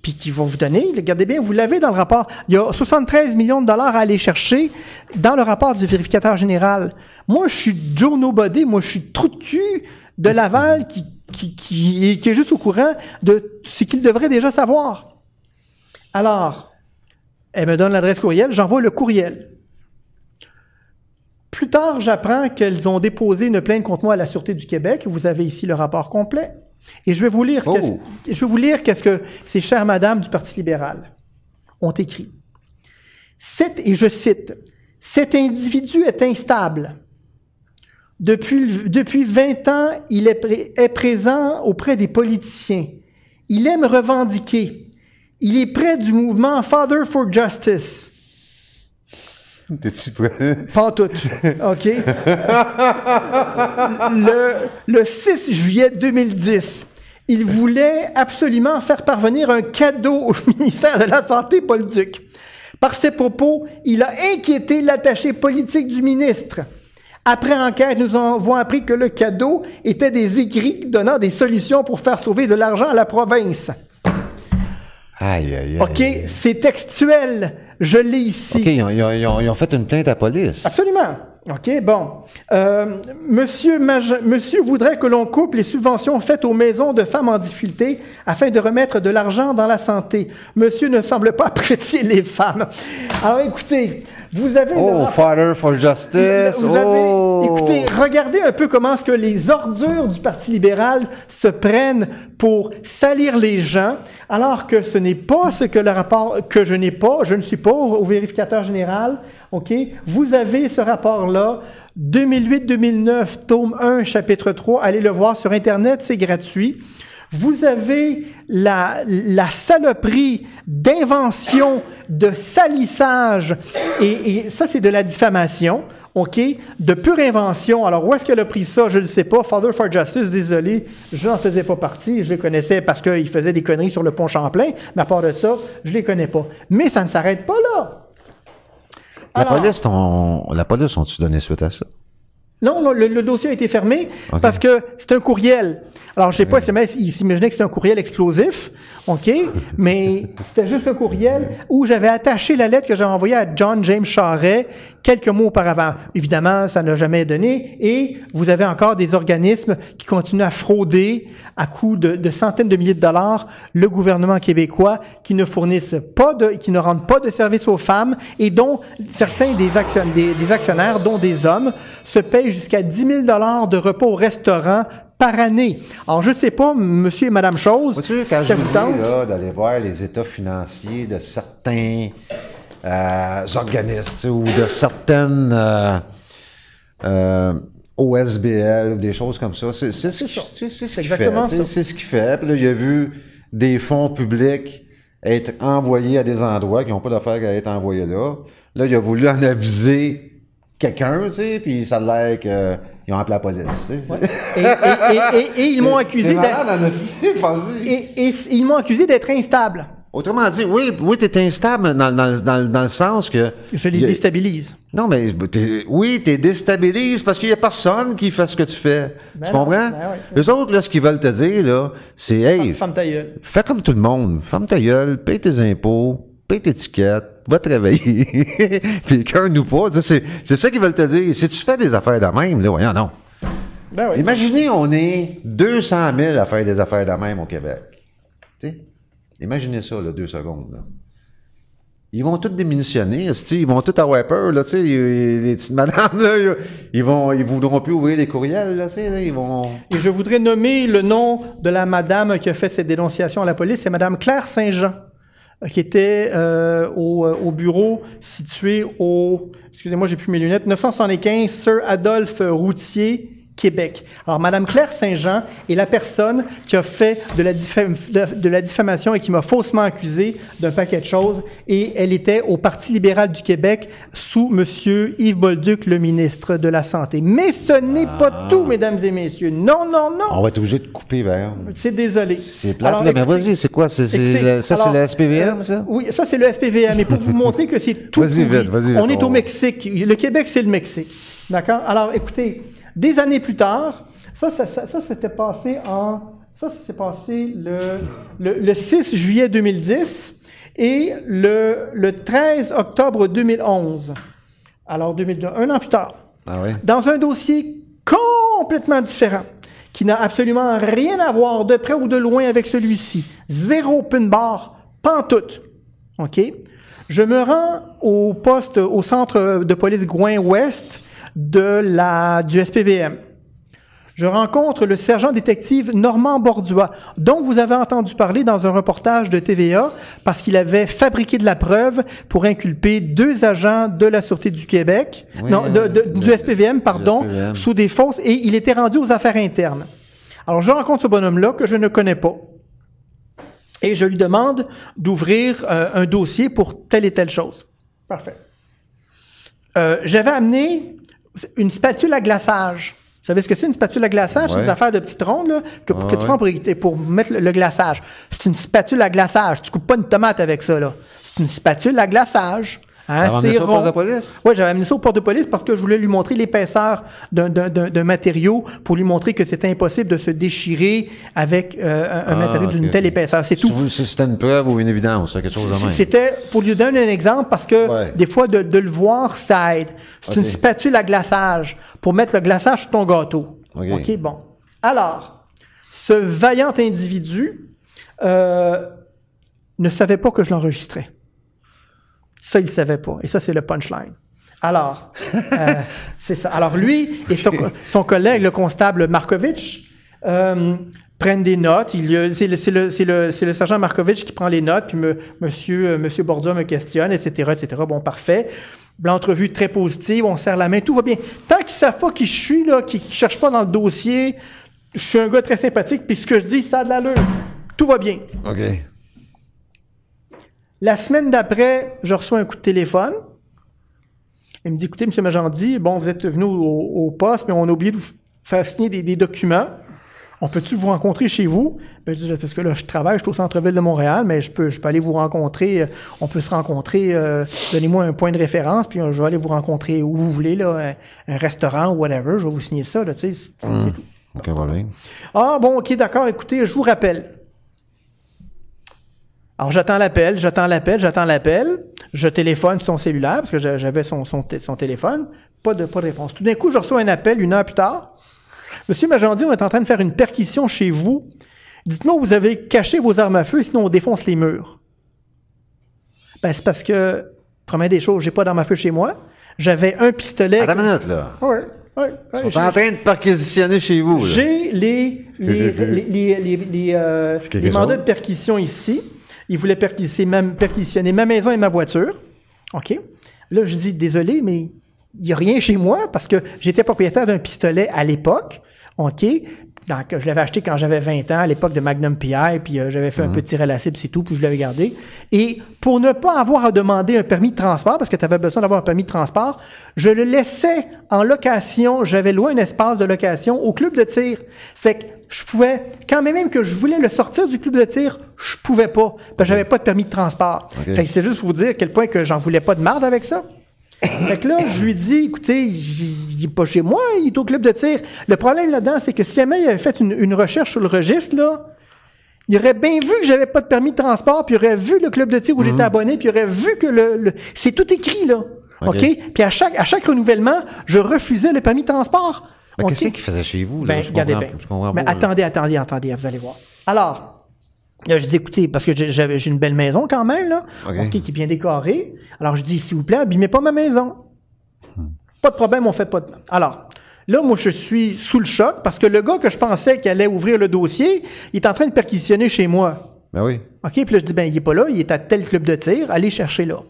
puis qui va vous donner, regardez bien, vous l'avez dans le rapport, il y a 73 millions de dollars à aller chercher dans le rapport du vérificateur général. Moi, je suis Joe Nobody, moi, je suis trou de cul de Laval qui, qui est juste au courant de ce qu'il devrait déjà savoir. Alors, elle me donne l'adresse courriel, j'envoie le courriel. Plus tard, j'apprends qu'elles ont déposé une plainte contre moi à la Sûreté du Québec. Vous avez ici le rapport complet. Et je vais vous lire, ce Oh. qu'est-ce- je vais vous lire qu'est-ce que ces chères madames du Parti libéral ont écrit. Cet- et je cite, cet individu est instable. Depuis, depuis 20 ans, il est, pré- est présent auprès des politiciens. Il aime revendiquer. Il est près du mouvement Father for Justice. T'es-tu prêt? Pas tout. OK? le, le 6 juillet 2010, il voulait absolument faire parvenir un cadeau au ministère de la Santé, Paul. Par ses propos, il a inquiété l'attaché politique du ministre. Après enquête, nous avons appris que le cadeau était des écrits donnant des solutions pour faire sauver de l'argent à la province. Aïe, aïe, aïe. OK? C'est textuel. Je l'ai ici. OK, ils ont, ils ont- ils ont- ils ont fait une plainte à la police. Absolument. OK, bon. Euh, monsieur, Maj- monsieur voudrait que l'on coupe les subventions faites aux maisons de femmes en difficulté afin de remettre de l'argent dans la santé. Monsieur ne semble pas apprécier les femmes. Alors écoutez, vous avez... Oh, rapport- Father for Justice. vous avez, oh. écoutez, regardez un peu comment est-ce que les ordures du Parti libéral se prennent pour salir les gens, alors que ce n'est pas ce que le rapport, que je n'ai pas, je ne suis pas au, au vérificateur général, OK? Vous avez ce rapport-là, 2008-2009, tome 1, chapitre 3, allez le voir sur Internet, c'est gratuit. Vous avez la, la saloperie d'invention, de salissage, et, et ça, c'est de la diffamation, OK? De pure invention. Alors, où est-ce qu'elle a pris ça? Je ne le sais pas. Father for Justice, désolé, je n'en faisais pas partie. Je les connaissais parce qu'ils faisaient des conneries sur le pont Champlain, mais à part de ça, je les connais pas. Mais ça ne s'arrête pas là. La police, la police, ont-tu donné suite à ça? Non, non, le, le dossier a été fermé parce que c'est un courriel. Alors, je sais pas si mais il s'imaginait que c'était un courriel explosif, OK? Mais c'était juste un courriel où j'avais attaché la lettre que j'avais envoyée à John James Charret quelques mois auparavant. Évidemment, ça n'a jamais donné. Et vous avez encore des organismes qui continuent à frauder à coût de, de centaines de milliers de dollars le gouvernement québécois qui ne fournissent pas de, qui ne rendent pas de services aux femmes et dont certains des, action- des- des actionnaires, dont des hommes, se payent jusqu'à 10 000 dollars de repas au restaurant par année. Alors, je sais pas, monsieur et madame Chose, si ça je vous tente? d'aller voir les états financiers de certains euh, organismes ou de certaines euh, euh, OSBL ou des choses comme ça, c'est c'est- ça. exactement fait, ça. C'est ce qu'il fait. Puis là, j'ai vu des fonds publics être envoyés à des endroits qui n'ont pas d'affaire à être envoyés là. Là, il a voulu en aviser quelqu'un, tu sais, puis ça a l'air qu'ils ont appelé la police. tu. Et, et- et- et- ils m'ont accusé d'être, et, et ils m'ont accusé d'être instable. Autrement dit, oui, oui, t'es instable dans, dans, dans, dans le sens que. Je les déstabilise. Non, mais oui, t'es déstabilise parce qu'il y a personne qui fait ce que tu fais. tu non, comprends? ben oui. Eux autres, là, ce qu'ils veulent te dire, là, c'est, hey, Femme ta gueule. fais comme tout le monde. Ferme ta gueule, paye tes impôts, paye tes tickets, va travailler. Puis cœur nous pas. C'est, c'est ça qu'ils veulent te dire. Si tu fais des affaires de même, là, voyons, non. Ben oui. Imaginez, on est 200 000 à faire des affaires de même au Québec. Tu sais? Imaginez ça, là, deux secondes. là. Ils vont tous démissionner, ils vont tous avoir peur, là, tu sais, les, petites madames, là, ils vont, ils voudront plus ouvrir les courriels, là, tu sais, là, ils vont... Et je voudrais nommer le nom de la madame qui a fait cette dénonciation à la police, c'est madame Claire Saint-Jean, qui était euh, au, euh, au bureau situé au, excusez-moi, j'ai plus mes lunettes, 975 Sir Adolphe Routier, Québec. Alors, Madame Claire Saint-Jean est la personne qui a fait de la, diffam- de, de la diffamation et qui m'a faussement accusé d'un paquet de choses. Et elle était au Parti libéral du Québec sous Monsieur Yves Bolduc, le ministre de la Santé. Mais ce n'est pas tout, mesdames et messieurs. Non, non, non. On va être obligé de couper, vers. C'est désolé. C'est plate, mais vas-y, c'est quoi? Écoutez, la- ça, c'est la SPVM, euh, ça? Oui, ça, c'est le SPVM. Et pour vous montrer que c'est tout Vas-y vas-y on est au. Mexique. Le Québec, c'est le Mexique. D'accord? Alors, écoutez, des années plus tard, ça, ça, ça, ça, s'était passé en... Ça, ça s'est passé le, le, le 6 juillet 2010 et le, le 13 octobre 2011. Alors, 2002, un an plus tard Ah oui? dans un dossier complètement différent, qui n'a absolument rien à voir de près ou de loin avec celui-ci. Zéro pin bar, pantoute. OK? Je me rends au poste, au centre de police Gouin-Ouest de la, du SPVM. Je rencontre le sergent détective Normand Borduas, dont vous avez entendu parler dans un reportage de TVA, parce qu'il avait fabriqué de la preuve pour inculper deux agents de la Sûreté du Québec, Oui, non, de- de- du SPVM, pardon, SPVM. sous des fausses, et il était rendu aux affaires internes. Alors, je rencontre ce bonhomme-là que je ne connais pas. Et je lui demande d'ouvrir euh, un dossier pour telle et telle chose. Parfait. Euh, J'avais amené une spatule à glaçage. Vous savez ce que c'est une spatule à glaçage? C'est des affaires de petites rondes là, que, que Ouais, tu prends pour, pour mettre le, le glaçage. C'est une spatule à glaçage. Tu coupes pas une tomate avec ça. là. C'est une spatule à glaçage. Hein, c'est ça au poste rond. de police? Oui, j'avais amené ça au port de police parce que je voulais lui montrer l'épaisseur d'un- d'un d'un- d'un matériau pour lui montrer que c'était impossible de se déchirer avec euh, un, Ah, matériau d'une telle épaisseur. C'est tout. C'était une preuve ou une évidence, quelque chose de même? C'était pour lui donner un exemple parce que Ouais. des fois de, de le voir ça aide. C'est une spatule à glaçage pour mettre le glaçage sur ton gâteau. Ok. OK, bon. Alors, ce vaillant individu euh, ne savait pas que je l'enregistrais. Ça, il ne savait pas. Et ça, c'est le punchline. Alors, euh, c'est ça. Alors, lui et son, son collègue, le constable Markovitch, euh, prennent des notes. C'est le, sergent Markovitch qui prend les notes, puis me- monsieur, euh, monsieur me questionne, etc., etc. Bon, parfait. L'entrevue très positive, on serre la main, tout va bien. Tant qu'ils savent pas qui je suis, là, qu'ils ne cherchent pas dans le dossier, je suis un gars très sympathique, puis ce que je dis, ça a de l'allure. Tout va bien. OK. La semaine d'après, je reçois un coup de téléphone. Il me dit, écoutez, M. Magendie, bon, vous êtes venu au, au poste, mais on a oublié de vous faire signer des, des documents. On peut-tu vous rencontrer chez vous? Ben, je dis, parce que là, je travaille, je suis au centre-ville de Montréal, mais je peux, je peux aller vous rencontrer. euh, On peut se rencontrer. euh, Donnez-moi un point de référence, puis euh, je vais aller vous rencontrer où vous voulez, là, un, un restaurant ou whatever. Je vais vous signer ça, là, tu sais. c'est- c'est tout. Aucun problème. Ah bon, ok, d'accord, écoutez, je vous rappelle. Alors j'attends l'appel, j'attends l'appel, j'attends l'appel, je téléphone son cellulaire, parce que j'a- j'avais son, son, té- son téléphone, pas de, pas de réponse. Tout d'un coup, je reçois un appel une heure plus tard. Monsieur Magendie, on est en train de faire une perquisition chez vous. Dites-moi où vous avez caché vos armes à feu, sinon on défonce les murs. Ben, c'est parce que, première des choses, j'ai pas d'armes à feu chez moi. J'avais un pistolet. Attends une minute, là. Ouais, ouais, ouais, Ils sont en train de perquisitionner chez vous, j'ai les, les, les, les, euh, mandats de perquisition ici. Perquisitionner ma, perquisitionner ma maison et ma voiture. OK. Là, je dis, désolé, mais il n'y a rien chez moi parce que j'étais propriétaire d'un pistolet à l'époque. OK. Donc, je l'avais acheté quand j'avais 20 ans, à l'époque de Magnum PI, puis euh, j'avais fait un tir à la cible, c'est tout, puis je l'avais gardé. Et pour ne pas avoir à demander un permis de transport, parce que tu avais besoin d'avoir un permis de transport, je le laissais en location. J'avais loué un espace de location au club de tir. Fait que je pouvais, quand même, que je voulais le sortir du club de tir, je pouvais pas, parce que j'avais pas de permis de transport. Fait que c'est juste pour vous dire à quel point que j'en voulais pas de marde avec ça. Fait que là, je lui dis, écoutez, il il est pas chez moi, il est au club de tir. Le problème là-dedans, c'est que si jamais il avait fait une, une recherche sur le registre, là, il aurait bien vu que j'avais pas de permis de transport, puis il aurait vu le club de tir où j'étais abonné, puis il aurait vu que le, le- c'est tout écrit là. OK. Puis à chaque, à chaque renouvellement, je refusais le permis de transport. Mais OK? qu'est-ce qu'il faisait chez vous, là? Ben, Je regardez bien. je Mais là. attendez, attendez, attendez, vous allez voir. Alors, là, je dis, écoutez, parce que j'ai- une belle maison quand même, là, OK. OK, qui est bien décorée. Alors, je dis, s'il vous plaît, abîmez pas ma maison. Pas de problème, on fait pas de... Alors, là, moi, je suis sous le choc parce que le gars que je pensais qu'il allait ouvrir le dossier, il est en train de perquisitionner chez moi. Ben oui. OK, puis là, je dis, ben, il est pas là, il est à tel club de tir, allez chercher là.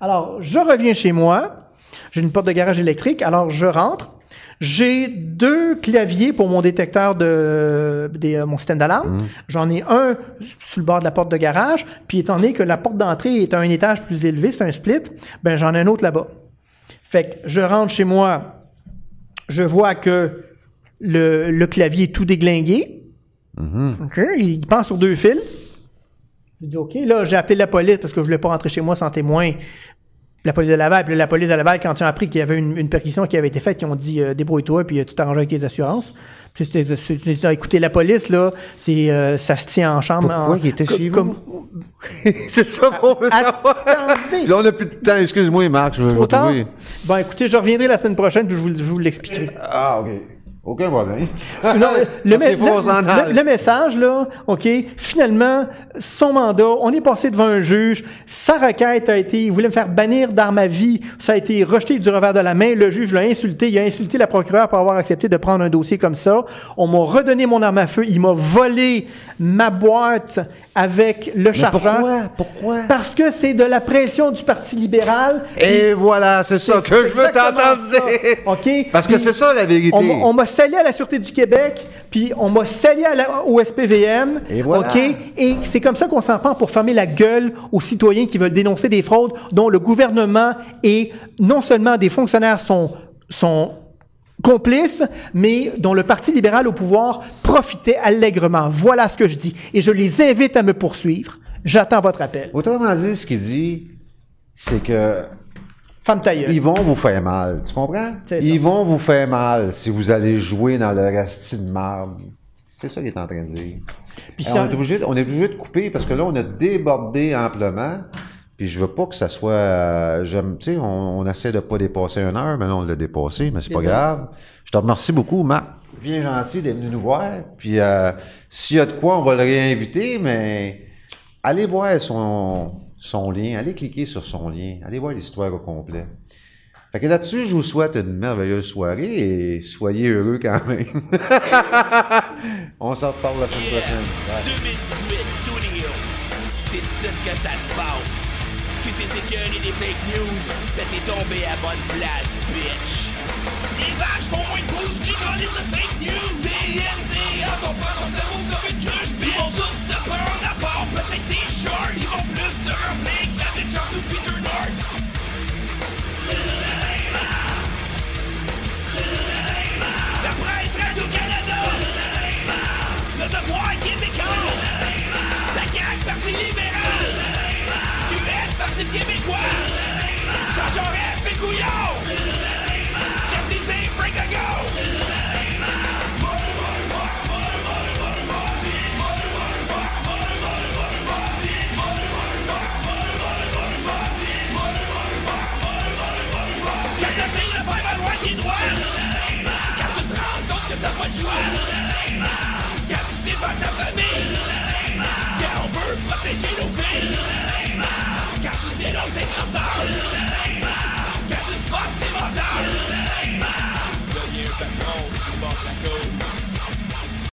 Alors, je reviens chez moi, j'ai une porte de garage électrique, alors je rentre, J'ai deux claviers pour mon détecteur de, euh, mon système d'alarme. J'en ai un sur le bord de la porte de garage, puis étant donné que la porte d'entrée est à un étage plus élevé, c'est un split, ben j'en ai un autre là-bas. Fait que je rentre chez moi, je vois que le, le clavier est tout déglingué. OK, il pense sur deux fils. Je dis OK, là, j'ai appelé la police parce que je voulais pas rentrer chez moi sans témoin. La police de Laval, puis la police de Laval, quand ils ont appris qu'il y avait une, une perquisition qui avait été faite, ils ont dit euh, débrouille-toi, puis euh, tu t'arranges avec tes assurances. Puis c'était, c'est- écoutez, la police, là, c'est, euh, ça se tient en chambre. Pourquoi en- il était chez vous? c'est ça qu'on veut savoir. Là, on n'a plus de temps. Excuse-moi, Marc, je vais. Bon, écoutez, je reviendrai la semaine prochaine, puis je vous, je vous l'expliquerai. Ah, OK. Aucun problème. Non, le, me- le- aille. le- le message, là, OK, finalement, son mandat, on est passé devant un juge, sa requête a été, il voulait me faire bannir d'armes à vie, ça a été rejeté du revers de la main, le juge l'a insulté, il a insulté la procureure pour avoir accepté de prendre un dossier comme ça, on m'a redonné mon arme à feu, il m'a volé ma boîte avec le chargeur. pourquoi? Pourquoi? Parce que c'est de la pression du Parti libéral. Et voilà, c'est ça que je veux t'entendre dire. OK? Parce que c'est ça la vérité. On, m'a- on m'a sali à la Sûreté du Québec, puis on m'a sali à la- au SPVM. Et voilà. OK? Et c'est comme ça qu'on s'en prend pour fermer la gueule aux citoyens qui veulent dénoncer des fraudes dont le gouvernement et non seulement des fonctionnaires sont, sont complices, mais dont le Parti libéral au pouvoir profitait allègrement. Voilà ce que je dis. Et je les invite à me poursuivre. J'attends votre appel. Autrement dit, ce qu'il dit, c'est que Femme ils vont vous faire mal. Tu comprends? Ils vont vous faire mal si vous allez jouer dans le rasti de marbre. C'est ça qu'il est en train de dire. Puis ça- on, est obligé, on est obligé de couper parce que là, on a débordé amplement. Puis je veux pas que ça soit. euh, j'aime, tu sais, on, on essaie de pas dépasser une heure, mais là, on l'a dépassé, mais c'est pas grave. Je te remercie beaucoup, Marc. Bien gentil d'être venu nous voir. Puis euh, s'il y a de quoi, on va le réinviter, mais allez voir son, son lien, allez cliquer sur son lien, allez voir l'histoire au complet. Fait que là-dessus, je vous souhaite une merveilleuse soirée et soyez heureux quand même. on s'en reparle la semaine prochaine. Bye. 2018 Studio. C'est ici que ça se passe. Si t'es écœuré des fake news, ben t'es tombé à bonne place, bitch. Les vaches font moins de pouces, les de fake news. Ton frère, ton cerveau comme une droite et droite. Quand tu te rends compte que t'as pas le choix. Quand tu défends ta famille. Quand on veut protéger nos filles. Quand tu dénonces tes cancers. Quand tu spots tes menteurs. Le vieux patron,